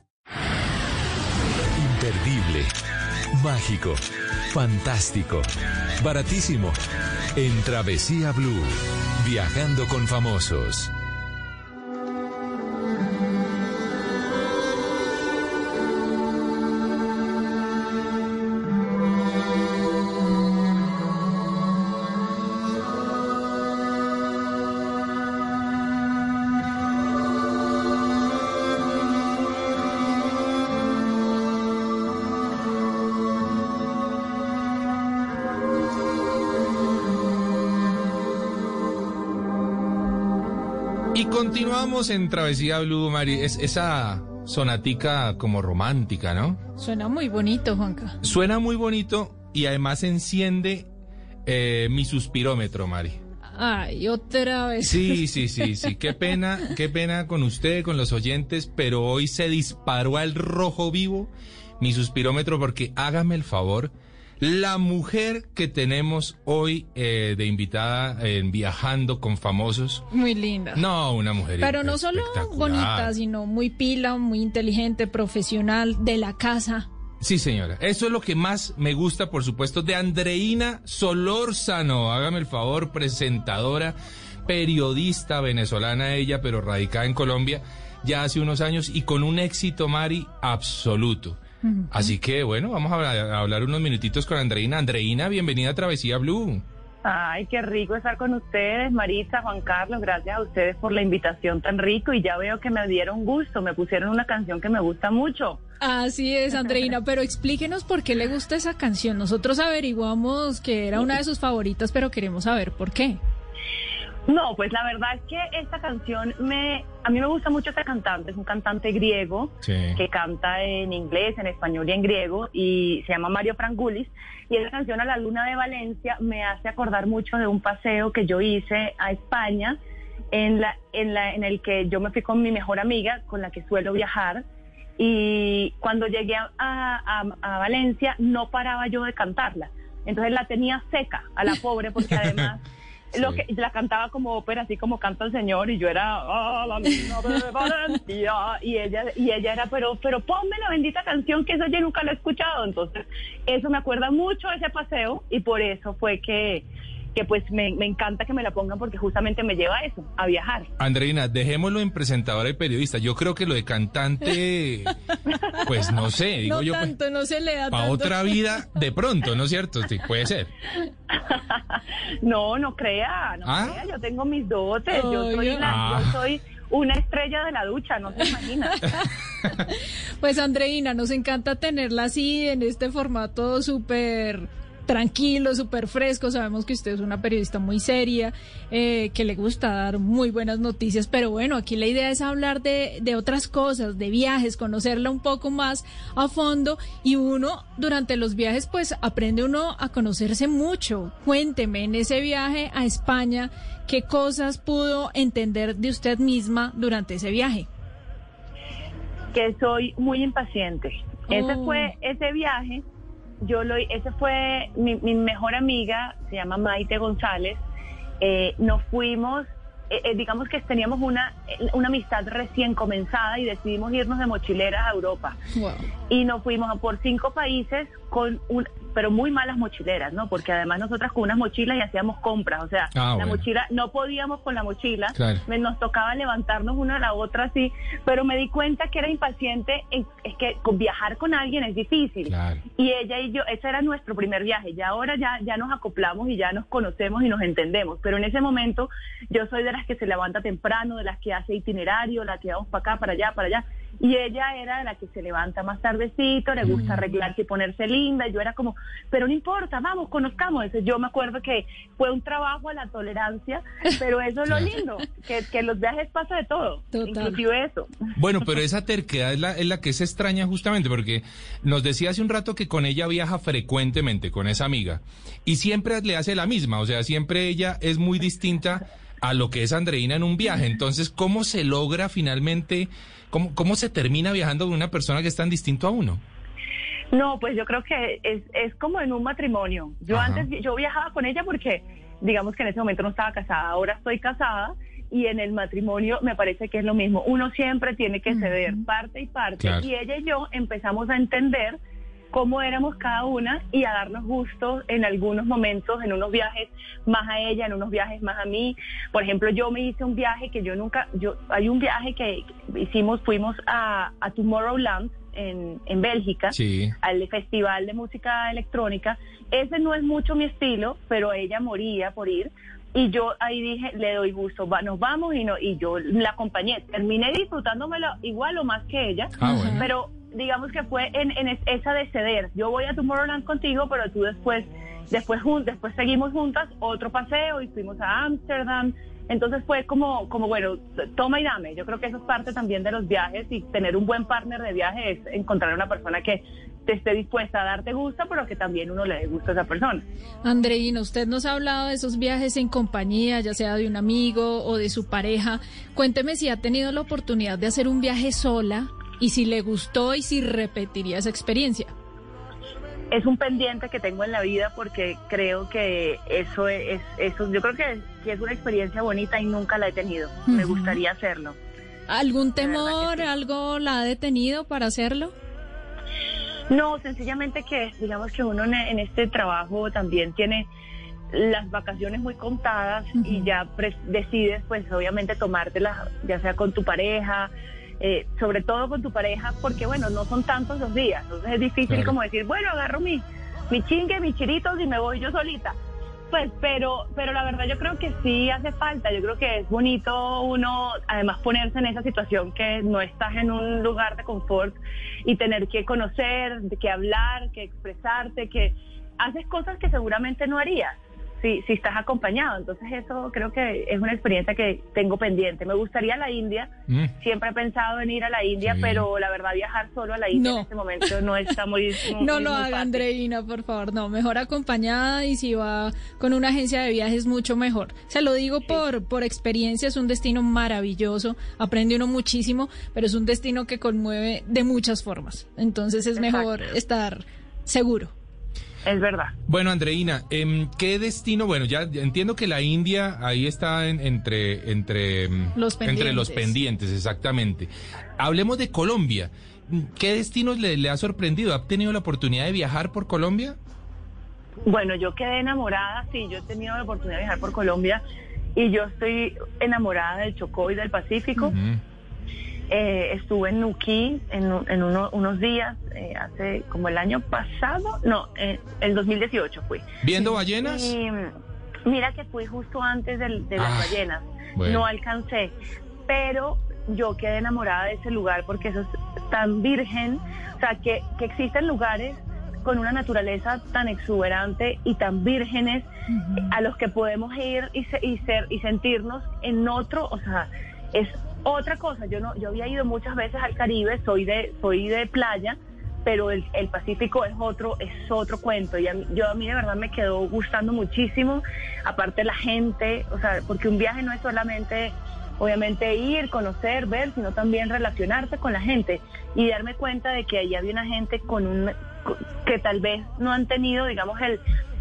Imperdible, mágico, fantástico, baratísimo. En Travesía Blue, viajando con famosos. Continuamos en Travesía Blue, Mari. Es esa sonatica como romántica, ¿no? Suena muy bonito, Juanca. Suena muy bonito y además enciende eh, mi suspirómetro, Mari. Ay, otra vez. Sí, sí, sí, sí. Qué pena, qué pena con usted, con los oyentes, pero hoy se disparó al rojo vivo mi suspirómetro porque hágame el favor. La mujer que tenemos hoy eh, de invitada en Viajando con Famosos. Muy linda. No, una mujer Pero no solo bonita, sino muy pila, muy inteligente, profesional, de la casa. Sí, señora. Eso es lo que más me gusta, por supuesto, de Andreina Solórzano. Hágame el favor, presentadora, periodista venezolana ella, pero radicada en Colombia ya hace unos años y con un éxito, Mari, absoluto. Así que bueno, vamos a hablar, a hablar unos minutitos con Andreina. Andreina, bienvenida a Travesía Blue. Ay, qué rico estar con ustedes, Maritza, Juan Carlos, gracias a ustedes por la invitación tan rico y ya veo que me dieron gusto, me pusieron una canción que me gusta mucho. Así es, Andreina, pero explíquenos por qué le gusta esa canción. Nosotros averiguamos que era una de sus favoritas, pero queremos saber por qué. No, pues la verdad es que esta canción me, a mí me gusta mucho este cantante, es un cantante griego Sí. que canta en inglés, en español y en griego y se llama Mario Frangulis y esa canción a la luna de Valencia me hace acordar mucho de un paseo que yo hice a España en la, en la, en el que yo me fui con mi mejor amiga con la que suelo viajar y cuando llegué a, a- a Valencia no paraba yo de cantarla, entonces la tenía seca a la pobre porque además lo que la cantaba como ópera, así como canta el señor, y yo era "Ah, la niña de Valencia", y ella y ella era, pero pero ponme la bendita canción que eso yo nunca lo he escuchado, entonces eso me acuerda mucho de ese paseo y por eso fue que que pues me, me encanta que me la pongan porque justamente me lleva a eso, a viajar. Andreina, dejémoslo en presentadora y periodista. Yo creo que lo de cantante, pues no sé, digo no yo, pues, tanto, no se le da para tanto. otra vida, de pronto, ¿no es cierto? Sí, puede ser. No, no crea, no ¿Ah? crea, yo tengo mis dotes, yo soy, Oye. la- Ah. yo soy una estrella de la ducha, no se imagina. Pues Andreina, nos encanta tenerla así en este formato súper tranquilo, súper fresco. Sabemos que usted es una periodista muy seria, eh, que le gusta dar muy buenas noticias, pero bueno, aquí la idea es hablar de, de otras cosas, de viajes, conocerla un poco más a fondo y uno durante los viajes pues aprende uno a conocerse mucho. Cuénteme, en ese viaje a España, ¿qué cosas pudo entender de usted misma durante ese viaje? que soy muy impaciente. Ese Oh. fue ese viaje. Yo lo, ese fue mi, mi mejor amiga, se llama Maite González. Eh, nos fuimos, eh, eh, digamos que teníamos una, una amistad recién comenzada y decidimos irnos de mochileras a Europa. Y nos fuimos a por cinco países con un, pero muy malas mochileras, ¿no? Porque además nosotras con unas mochilas y hacíamos compras, o sea, Ah, la bueno. mochila, no podíamos con la mochila, Claro. me- nos tocaba levantarnos una a la otra así, pero me di cuenta que era impaciente, en- es que con viajar con alguien es difícil. Claro. Y ella y yo, ese era nuestro primer viaje, ya ahora ya, ya nos acoplamos y ya nos conocemos y nos entendemos, pero en ese momento yo soy de las que se levanta temprano, de las que hace itinerario, las que vamos para acá, para allá, para allá, y ella era de la que se levanta más tardecito, le gusta arreglarse y ponerse linda, y yo era como, pero no importa, vamos, conozcamos. Entonces yo me acuerdo que fue un trabajo a la tolerancia, pero eso es lo lindo, que, que en los viajes pasa de todo, inclusive eso. Bueno, pero esa terquedad es la, es la que es extraña justamente porque nos decía hace un rato que con ella viaja frecuentemente, con esa amiga, y siempre le hace la misma, o sea, siempre ella es muy distinta a lo que es Andreina en un viaje. Entonces, ¿cómo se logra finalmente, cómo, cómo se termina viajando con una persona que es tan distinto a uno? No, pues yo creo que es, es como en un matrimonio. Yo Ajá. antes, yo viajaba con ella porque, digamos que en ese momento no estaba casada, ahora estoy casada y en el matrimonio me parece que es lo mismo. Uno siempre tiene que ceder parte y parte Claro. y ella y yo empezamos a entender cómo éramos cada una y a darnos gusto en algunos momentos, en unos viajes más a ella, en unos viajes más a mí. Por ejemplo, yo me hice un viaje que yo nunca, yo hay un viaje que hicimos, fuimos a, a Tomorrowland en, en Bélgica Sí. al Festival de Música Electrónica. Ese no es mucho mi estilo, pero ella moría por ir. Y yo ahí dije, le doy gusto, va, nos vamos y no y yo la acompañé. Terminé disfrutándomelo igual o más que ella, Ah, bueno. pero digamos que fue en, en es- esa de ceder. Yo voy a Tomorrowland contigo, pero tú después, después, después seguimos juntas otro paseo y fuimos a Ámsterdam. Entonces fue como, como, bueno, toma y dame. Yo creo que eso es parte también de los viajes y tener un buen partner de viaje es encontrar una persona que te esté dispuesta a darte gusto, pero que también uno le dé gusto a esa persona. Andreina, usted nos ha hablado de esos viajes en compañía, ya sea de un amigo o de su pareja. Cuénteme si ha tenido la oportunidad de hacer un viaje sola y si le gustó y si repetiría esa experiencia. es un pendiente que tengo en la vida porque creo que eso es, eso, yo creo que, que es una experiencia bonita y nunca la he tenido. Me gustaría hacerlo. ¿Algún temor, algo la ha detenido para hacerlo? No, sencillamente que digamos que uno en, en este trabajo también tiene las vacaciones muy contadas y ya decides pues obviamente tomártelas ya sea con tu pareja, eh, sobre todo con tu pareja, porque bueno, no son tantos los días, entonces es difícil como decir, bueno, agarro mi, mi chingue, mis chiritos y me voy yo solita. Pues, pero, pero la verdad yo creo que sí hace falta. Yo creo que es bonito uno, además, ponerse en esa situación que no estás en un lugar de confort y tener que conocer, que hablar, que expresarte, que haces cosas que seguramente no harías si, si estás acompañado. Entonces eso creo que es una experiencia que tengo pendiente. Me gustaría la India. Mm. Siempre he pensado en ir a la India, pero la verdad viajar solo a la India en este momento no está muy... no lo haga, Andreina, por favor. No, mejor acompañada y si va con una agencia de viajes mucho mejor. Se lo digo por, por experiencia, es un destino maravilloso, aprende uno muchísimo, pero es un destino que conmueve de muchas formas. Entonces es mejor estar seguro. Es verdad. Bueno, Andreina, em, ¿qué destino? Bueno, ya entiendo que la India ahí está entre, entre, em, los entre los pendientes, exactamente. Hablemos de Colombia. ¿Qué destinos le, ha sorprendido? ¿Ha tenido la oportunidad de viajar por Colombia? Bueno, yo quedé enamorada, sí, yo he tenido la oportunidad de viajar por Colombia y yo estoy enamorada del Chocó y del Pacífico. Eh, estuve en Nuquí en, en unos días, eh, hace como el año pasado, no, eh, el 2018 fui. ¿Viendo ballenas? Y mira que fui justo antes de las ah, ballenas, no alcancé, pero yo quedé enamorada de ese lugar porque eso es tan virgen, o sea, que, que existen lugares con una naturaleza tan exuberante y tan vírgenes a los que podemos ir y, y, ser y sentirnos en otro, o sea, es otra cosa, yo no, yo había ido muchas veces al Caribe, soy de, soy de playa, pero el, el Pacífico es otro, es otro cuento. Y a mí, yo a mí de verdad me quedó gustando muchísimo, aparte la gente, o sea, porque un viaje no es solamente obviamente ir, conocer, ver, sino también relacionarse con la gente y darme cuenta de que ahí había una gente con un que tal vez no han tenido, digamos, el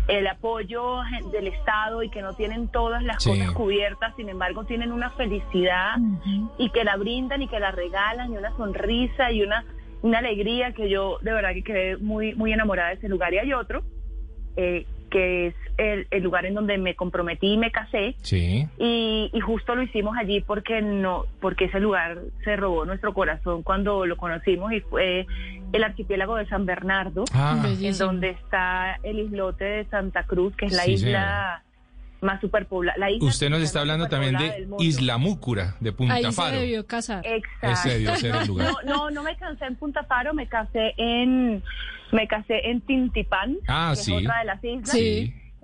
el apoyo del Estado y que no tienen todas las cosas cubiertas, sin embargo tienen una felicidad y que la brindan y que la regalan y una sonrisa y una, una alegría que yo de verdad que quedé muy, muy enamorada de ese lugar. Y hay otro eh, que es el, lugar en donde me comprometí y me casé. Sí. Y, justo lo hicimos allí porque no, porque ese lugar se robó nuestro corazón cuando lo conocimos y fue el archipiélago de San Bernardo, ah. en donde está el islote de Santa Cruz, que es la isla más superpoblada. Usted nos está hablando también de Isla Múcura, de Punta Ahí Faro. se debió casar. Exacto. No, no, no me casé en Punta Faro, me casé en me casé en Tintipán, ah, que es otra de las islas,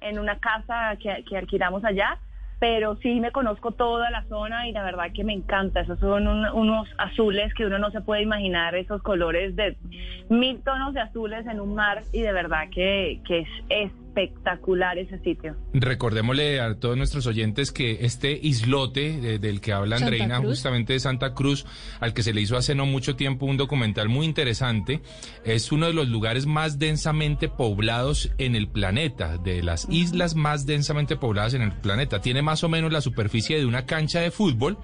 en una casa que, que alquilamos allá pero sí me conozco toda la zona y la verdad que me encanta. Esos son unos azules que uno no se puede imaginar, esos colores de mil tonos de azules en un mar y de verdad que, que es espectacular ese sitio. Recordémosle a todos nuestros oyentes que este islote del que habla Andreina, justamente de Santa Cruz, al que se le hizo hace no mucho tiempo un documental muy interesante, es uno de los lugares más densamente poblados en el planeta, de las islas más densamente pobladas en el planeta. Tiene más o menos la superficie de una cancha de fútbol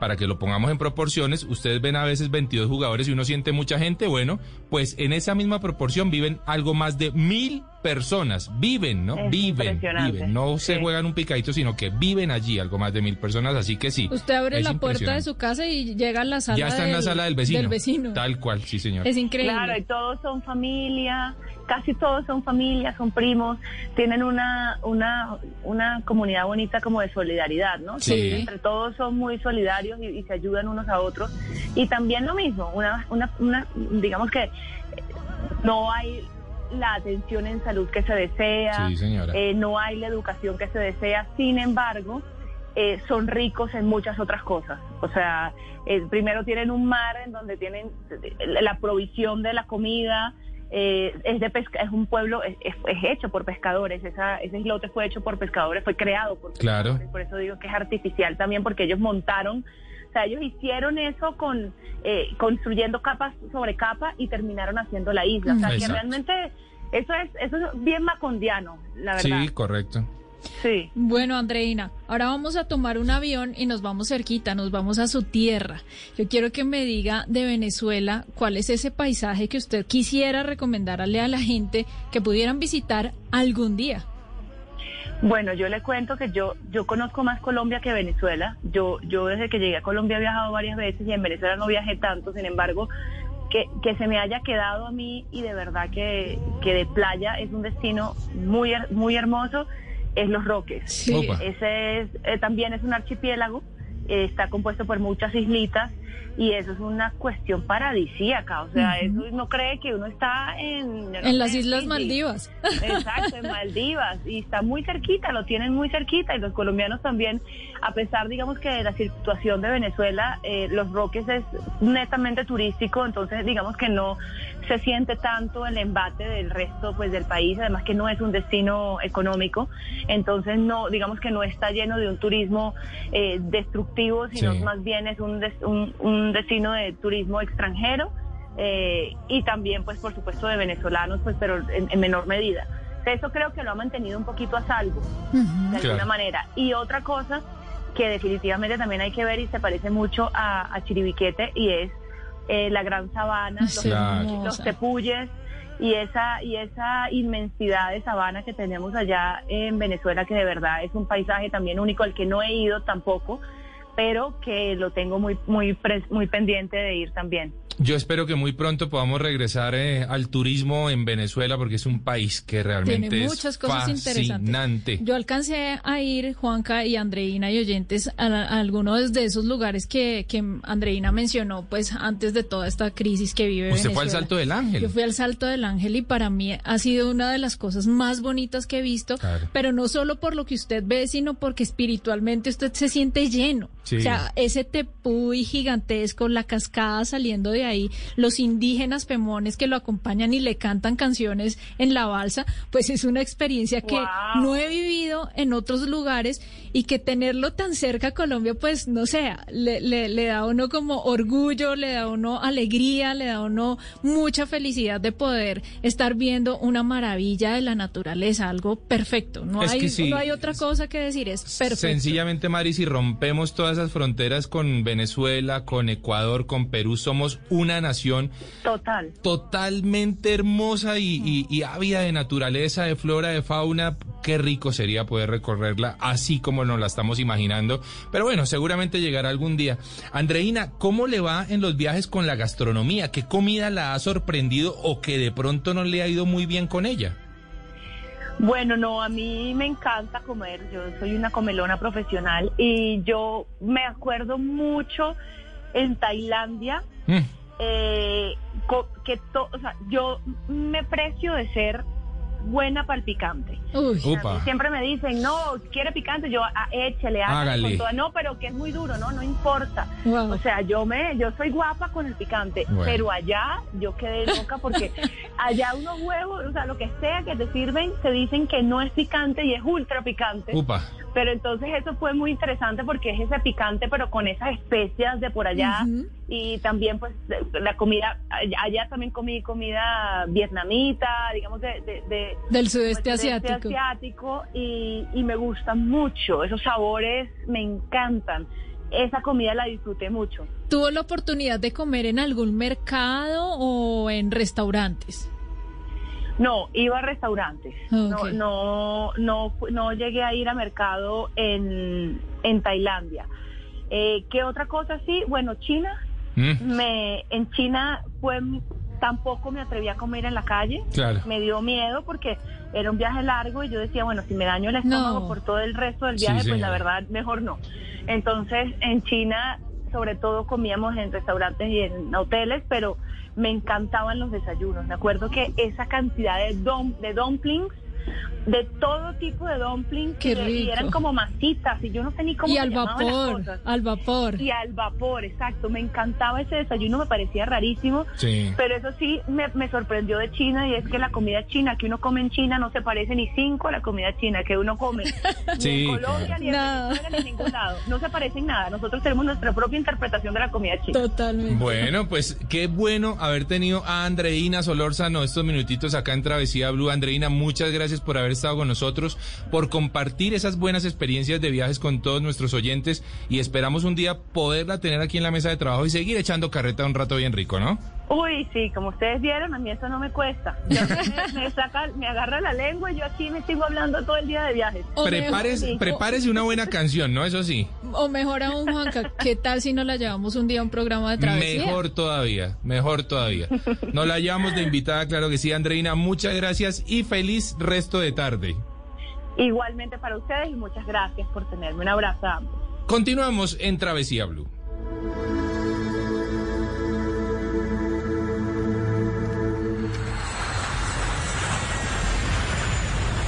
para que lo pongamos en proporciones, ustedes ven a veces 22 jugadores y uno siente mucha gente, bueno, pues en esa misma proporción viven algo más de mil personas, viven, ¿no? viven, viven, no se juegan un picadito, sino que viven allí algo más de mil personas, así que sí. Usted abre la puerta de su casa y llega a la sala Ya está en la sala del vecino. Del vecino. Tal cual, sí, señor. Es increíble. Claro, y todos son familia, casi todos son familia, son primos, tienen una, una, una comunidad bonita como de solidaridad, ¿no? Sí. Entre todos son muy solidarios y, se ayudan unos a otros. Y también lo mismo, una, una, una digamos que no hay la atención en salud que se desea, eh, no hay la educación que se desea, sin embargo, eh, son ricos en muchas otras cosas. O sea, eh, primero tienen un mar en donde tienen la provisión de la comida, es de pesca, es un pueblo, es, hecho por pescadores, Esa, ese islote fue hecho por pescadores, fue creado por pescadores, claro. por eso digo que es artificial también, porque ellos montaron sea, ellos hicieron eso con construyendo capas sobre capa y terminaron haciendo la isla. O sea, que realmente eso es, eso es bien macondiano, la verdad. Sí, correcto. Sí. Bueno, Andreina, ahora vamos a tomar un avión y nos vamos cerquita, nos vamos a su tierra. Yo quiero que me diga de Venezuela cuál es ese paisaje que usted quisiera recomendarle a la gente que pudieran visitar algún día. Bueno, yo le cuento que yo yo conozco más Colombia que Venezuela. Yo yo desde que llegué a Colombia he viajado varias veces y en Venezuela no viajé tanto. Sin embargo, que, que se me haya quedado a mí y de verdad que, que de playa es un destino muy muy hermoso es Los Roques. Sí. Ese es, eh, también es un archipiélago, está compuesto por muchas islitas y eso es una cuestión paradisíaca. O sea, Ujú. eso no cree que uno está en... no En las Islas. Maldivas. Exacto, en Maldivas. Y está muy cerquita, lo tienen muy cerquita. Y los colombianos también, a pesar, digamos, que de la situación de Venezuela, eh, Los Roques es netamente turístico, entonces digamos que no se siente tanto el embate del resto pues del país, además que no es un destino económico, entonces no, digamos que no está lleno de un turismo eh, destructivo, sino Sí. más bien es un, des- un, un destino de turismo extranjero eh, y también pues por supuesto de venezolanos, pues pero en, en menor medida. Eso creo que lo ha mantenido un poquito a salvo, de alguna Claro. manera. Y otra cosa que definitivamente también hay que ver y se parece mucho a, a Chiribiquete y es eh, la gran sabana, los, Claro. tepuyes y esa y esa inmensidad de sabana que tenemos allá en Venezuela que de verdad es un paisaje también único al que no he ido tampoco pero que lo tengo muy muy pres- muy pendiente de ir también Yo espero que muy pronto podamos regresar eh, al turismo en Venezuela porque es un país que realmente Tiene es muchas cosas fascinante. interesantes. Yo alcancé a ir, Juanca y Andreina y oyentes, a, a algunos de esos lugares que, que Andreina mencionó, pues antes de toda esta crisis que vive Usted fue al Venezuela. Salto del Ángel. Yo fui al Salto del Ángel y para mí ha sido una de las cosas más bonitas que he visto, Claro. pero no solo por lo que usted ve, sino porque espiritualmente usted se siente lleno. Sí. O sea, ese tepuy gigantesco, la cascada saliendo de ahí, los indígenas pemones que lo acompañan y le cantan canciones en la balsa, pues es una experiencia que Wow. no he vivido en otros lugares y que tenerlo tan cerca a Colombia, pues no sé, le, le, le da a uno como orgullo, le da a uno alegría, le da a uno mucha felicidad de poder estar viendo una maravilla de la naturaleza, algo perfecto. No, Es hay, que sí. no hay otra cosa que decir, es perfecto. Sencillamente, Mari, si rompemos todas esas fronteras con Venezuela, con Ecuador, con Perú, somos una nación total totalmente hermosa y, y- y ávida de naturaleza, de flora, de fauna. Qué rico sería poder recorrerla así como nos la estamos imaginando. Pero bueno, seguramente llegará algún día. Andreina, ¿cómo le va en los viajes con la gastronomía? ¿Qué comida la ha sorprendido o que de pronto no le ha ido muy bien con ella? Bueno, no, a mí me encanta comer, yo soy una comelona profesional y yo me acuerdo mucho en Tailandia Mm. Eh, co- que to- o sea, yo me precio de ser buena para el picante. Uy. Siempre me dicen, no, quiere picante, yo, ah, échele, hágale Hágale. con toda". No, pero que es muy duro, no, no importa. Wow. O sea, yo me, yo soy guapa con el picante, Bueno. pero allá yo quedé loca porque allá unos huevos, o sea, lo que sea que te sirven, te dicen que no es picante y es ultra picante. Upa. Pero entonces eso fue muy interesante porque es ese picante, pero con esas especias de por allá. Y también, pues, la comida, allá también comí comida vietnamita, digamos, de... de- de- Del sudeste pues, sudeste asiático. asiático, y, y me gusta mucho, esos sabores me encantan. Esa comida la disfruté mucho. ¿Tuvo la oportunidad de comer en algún mercado o en restaurantes? No, iba a restaurantes. Ok. No, no, no, llegué a ir a mercado en, en Tailandia. Eh, ¿Qué otra cosa sí? Bueno, China. Mm. Me, en China fue tampoco me atreví a comer en la calle. Claro. Me dio miedo porque era un viaje largo y yo decía, bueno, si me daño el estómago No. por todo el resto del Sí, viaje, pues la verdad, mejor no. Entonces, en China, sobre todo comíamos en restaurantes y en hoteles, pero me encantaban los desayunos. Me acuerdo que esa cantidad de, de dumplings, de todo tipo de dumplings, Qué y, eran como masitas, y yo no sé ni cómo Y se al las vapor, cosas. al vapor. Y al vapor, exacto. Me encantaba ese desayuno, me parecía rarísimo. Sí. Pero eso sí me, me sorprendió de China y es que la comida china que uno come en China no se parece ni cinco a la comida china que uno come ni Sí, en Colombia, ni en No. Venezuela, ni en ningún lado. No se parece en nada. Nosotros tenemos nuestra propia interpretación de la comida china. Totalmente. Bueno, pues qué bueno haber tenido a Andreina Solórzano estos minutitos acá en Travesía Blue. Andreina, muchas gracias por haber estado con nosotros, por compartir esas buenas experiencias de viajes con todos nuestros oyentes y esperamos un día poderla tener aquí en la mesa de trabajo y seguir echando carreta un rato bien rico, ¿no? Uy, sí, como ustedes vieron, a mí eso no me cuesta. Yo me, me saca, me agarra la lengua y yo aquí me sigo hablando todo el día de viajes. Prepárese, prepárese una buena canción, ¿no? Eso sí. O mejor aún, Juanca, ¿qué tal si nos la llevamos un día a un programa de travesía? Mejor todavía, mejor todavía. Nos la llevamos de invitada, claro que sí, Andreina. Muchas gracias y feliz resto de tarde. Igualmente para ustedes y muchas gracias por tenerme. Un abrazo a ambos. Continuamos en Travesía Blue.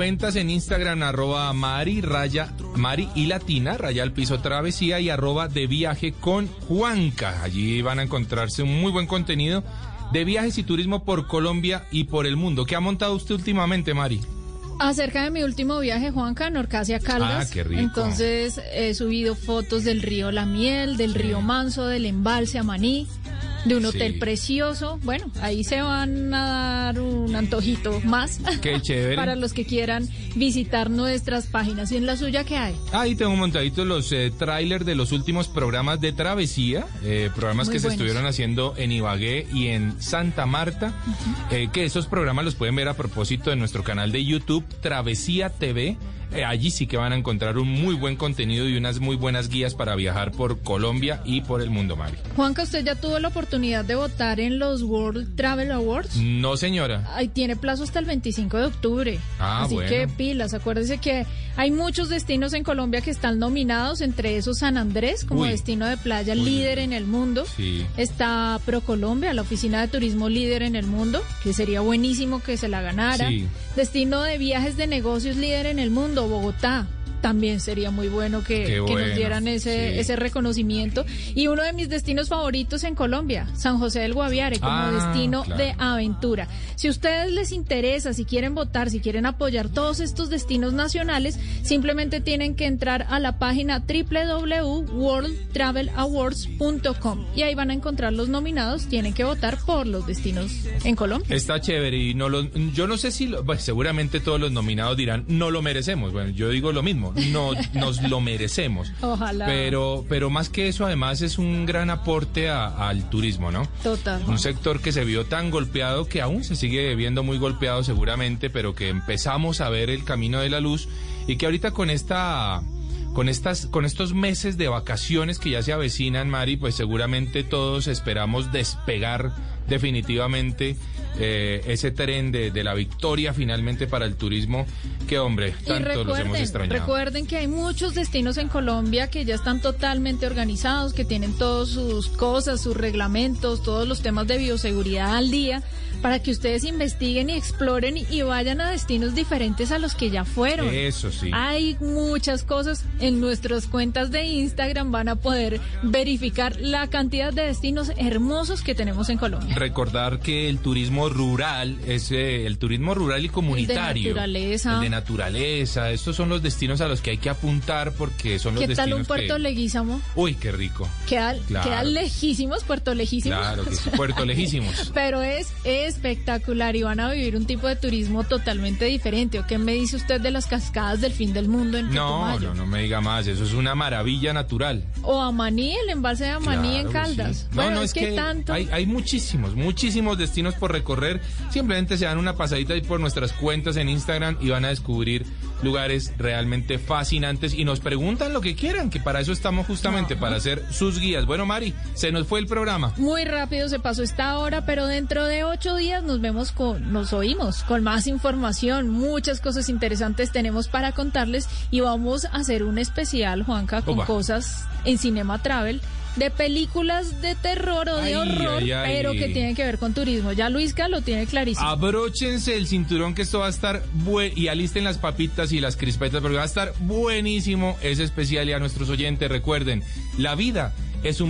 Cuentas en Instagram, arroba Mari, raya, Mari y Latina, raya al piso travesía y arroba de viaje con Juanca. Allí van a encontrarse un muy buen contenido de viajes y turismo por Colombia y por el mundo. ¿Qué ha montado usted últimamente, Mari? Acerca de mi último viaje, Juanca, en Orcasia Caldas. Ah, qué rico. Entonces he subido fotos del río La Miel, del río Manso, del embalse Amaní, de un hotel Sí. precioso. Bueno, ahí se van a dar un antojito más. Qué chévere. Para los que quieran visitar nuestras páginas. ¿Y en la suya qué hay? Ahí tengo montaditos los eh, trailers de los últimos programas de Travesía, eh, programas Muy que se estuvieron haciendo en Ibagué y en Santa Marta, eh, que esos programas los pueden ver a propósito de nuestro canal de YouTube, Travesía TV. Eh, allí sí que van a encontrar un muy buen contenido y unas muy buenas guías para viajar por Colombia y por el mundo, Mari. Juanca, ¿usted ya tuvo la oportunidad de votar en los World Travel Awards? No, señora. Ahí tiene plazo hasta el 25 de octubre. Ah, Así bueno. que pilas, acuérdese que hay muchos destinos en Colombia que están nominados, entre esos San Andrés como Uy. destino de playa líder en el mundo. Sí. Está ProColombia, la oficina de turismo líder en el mundo, que sería buenísimo que se la ganara. Sí. Destino de viajes de negocios líder en el mundo, Bogotá. También sería muy bueno que, nos dieran ese, sí. ese reconocimiento. Y uno de mis destinos favoritos en Colombia, San José del Guaviare, como Ah, destino claro. de aventura. Si a ustedes les interesa, si quieren votar, si quieren apoyar todos estos destinos nacionales, simplemente tienen que entrar a la página www.worldtravelawards.com y ahí van a encontrar los nominados. Tienen que votar por los destinos en Colombia. Está chévere y no lo, yo no sé si, lo- pues, seguramente todos los nominados dirán, no lo merecemos. Bueno, yo digo lo mismo, no nos lo merecemos. Ojalá. Pero, pero más que eso, además es un gran aporte a- al turismo, ¿no? Total. Un sector que se vio tan golpeado, que aún se sigue viendo muy golpeado seguramente, pero que empezamos a ver el camino de la luz y que ahorita con esta... Con, estas, con estos meses de vacaciones que ya se avecinan, Mari, pues seguramente todos esperamos despegar definitivamente eh, ese tren de, de la victoria finalmente para el turismo que, hombre, tanto los hemos extrañado. recuerden que hay muchos destinos en Colombia que ya están totalmente organizados, que tienen todas sus cosas, sus reglamentos, todos los temas de bioseguridad al día, para que ustedes investiguen y exploren y vayan a destinos diferentes a los que ya fueron. Eso sí. Hay muchas cosas en nuestras cuentas de Instagram, van a poder verificar la cantidad de destinos hermosos que tenemos en Colombia. Recordar que el turismo rural es eh, el turismo rural y comunitario. naturaleza. El de naturaleza. Estos son los destinos a los que hay que apuntar porque son los ¿Qué tal destinos un Puerto que... Leguízamo? Uy, qué rico. Queda, Claro. queda lejísimos, Puerto Lejísimos. Claro que sí. Puerto lejísimos. Pero es espectacular y van a vivir un tipo de turismo totalmente diferente. ¿O qué me dice usted de las cascadas del fin del mundo en No, Putumayo? no, no me más, eso es una maravilla natural. O Amaní, el embalse de Amaní en Caldas. No, no, es, que, tanto... hay, hay muchísimos, muchísimos destinos por recorrer. Simplemente se dan una pasadita ahí por nuestras cuentas en Instagram y van a descubrir lugares realmente fascinantes y nos preguntan lo que quieran, que para eso estamos justamente, para hacer sus guías. Bueno, Mari, se nos fue el programa. Muy rápido se pasó esta hora, pero dentro de ocho días nos vemos con, nos oímos con más información, muchas cosas interesantes tenemos para contarles y vamos a hacer un especial, Juanca, con cosas en Cinema Travel de películas de terror o de horror, pero que tienen que ver con turismo. Ya Luisca lo tiene clarísimo. Abróchense el cinturón que esto va a estar bueno y alisten las papitas y las crispetas porque va a estar buenísimo ese especial y a nuestros oyentes recuerden, la vida es un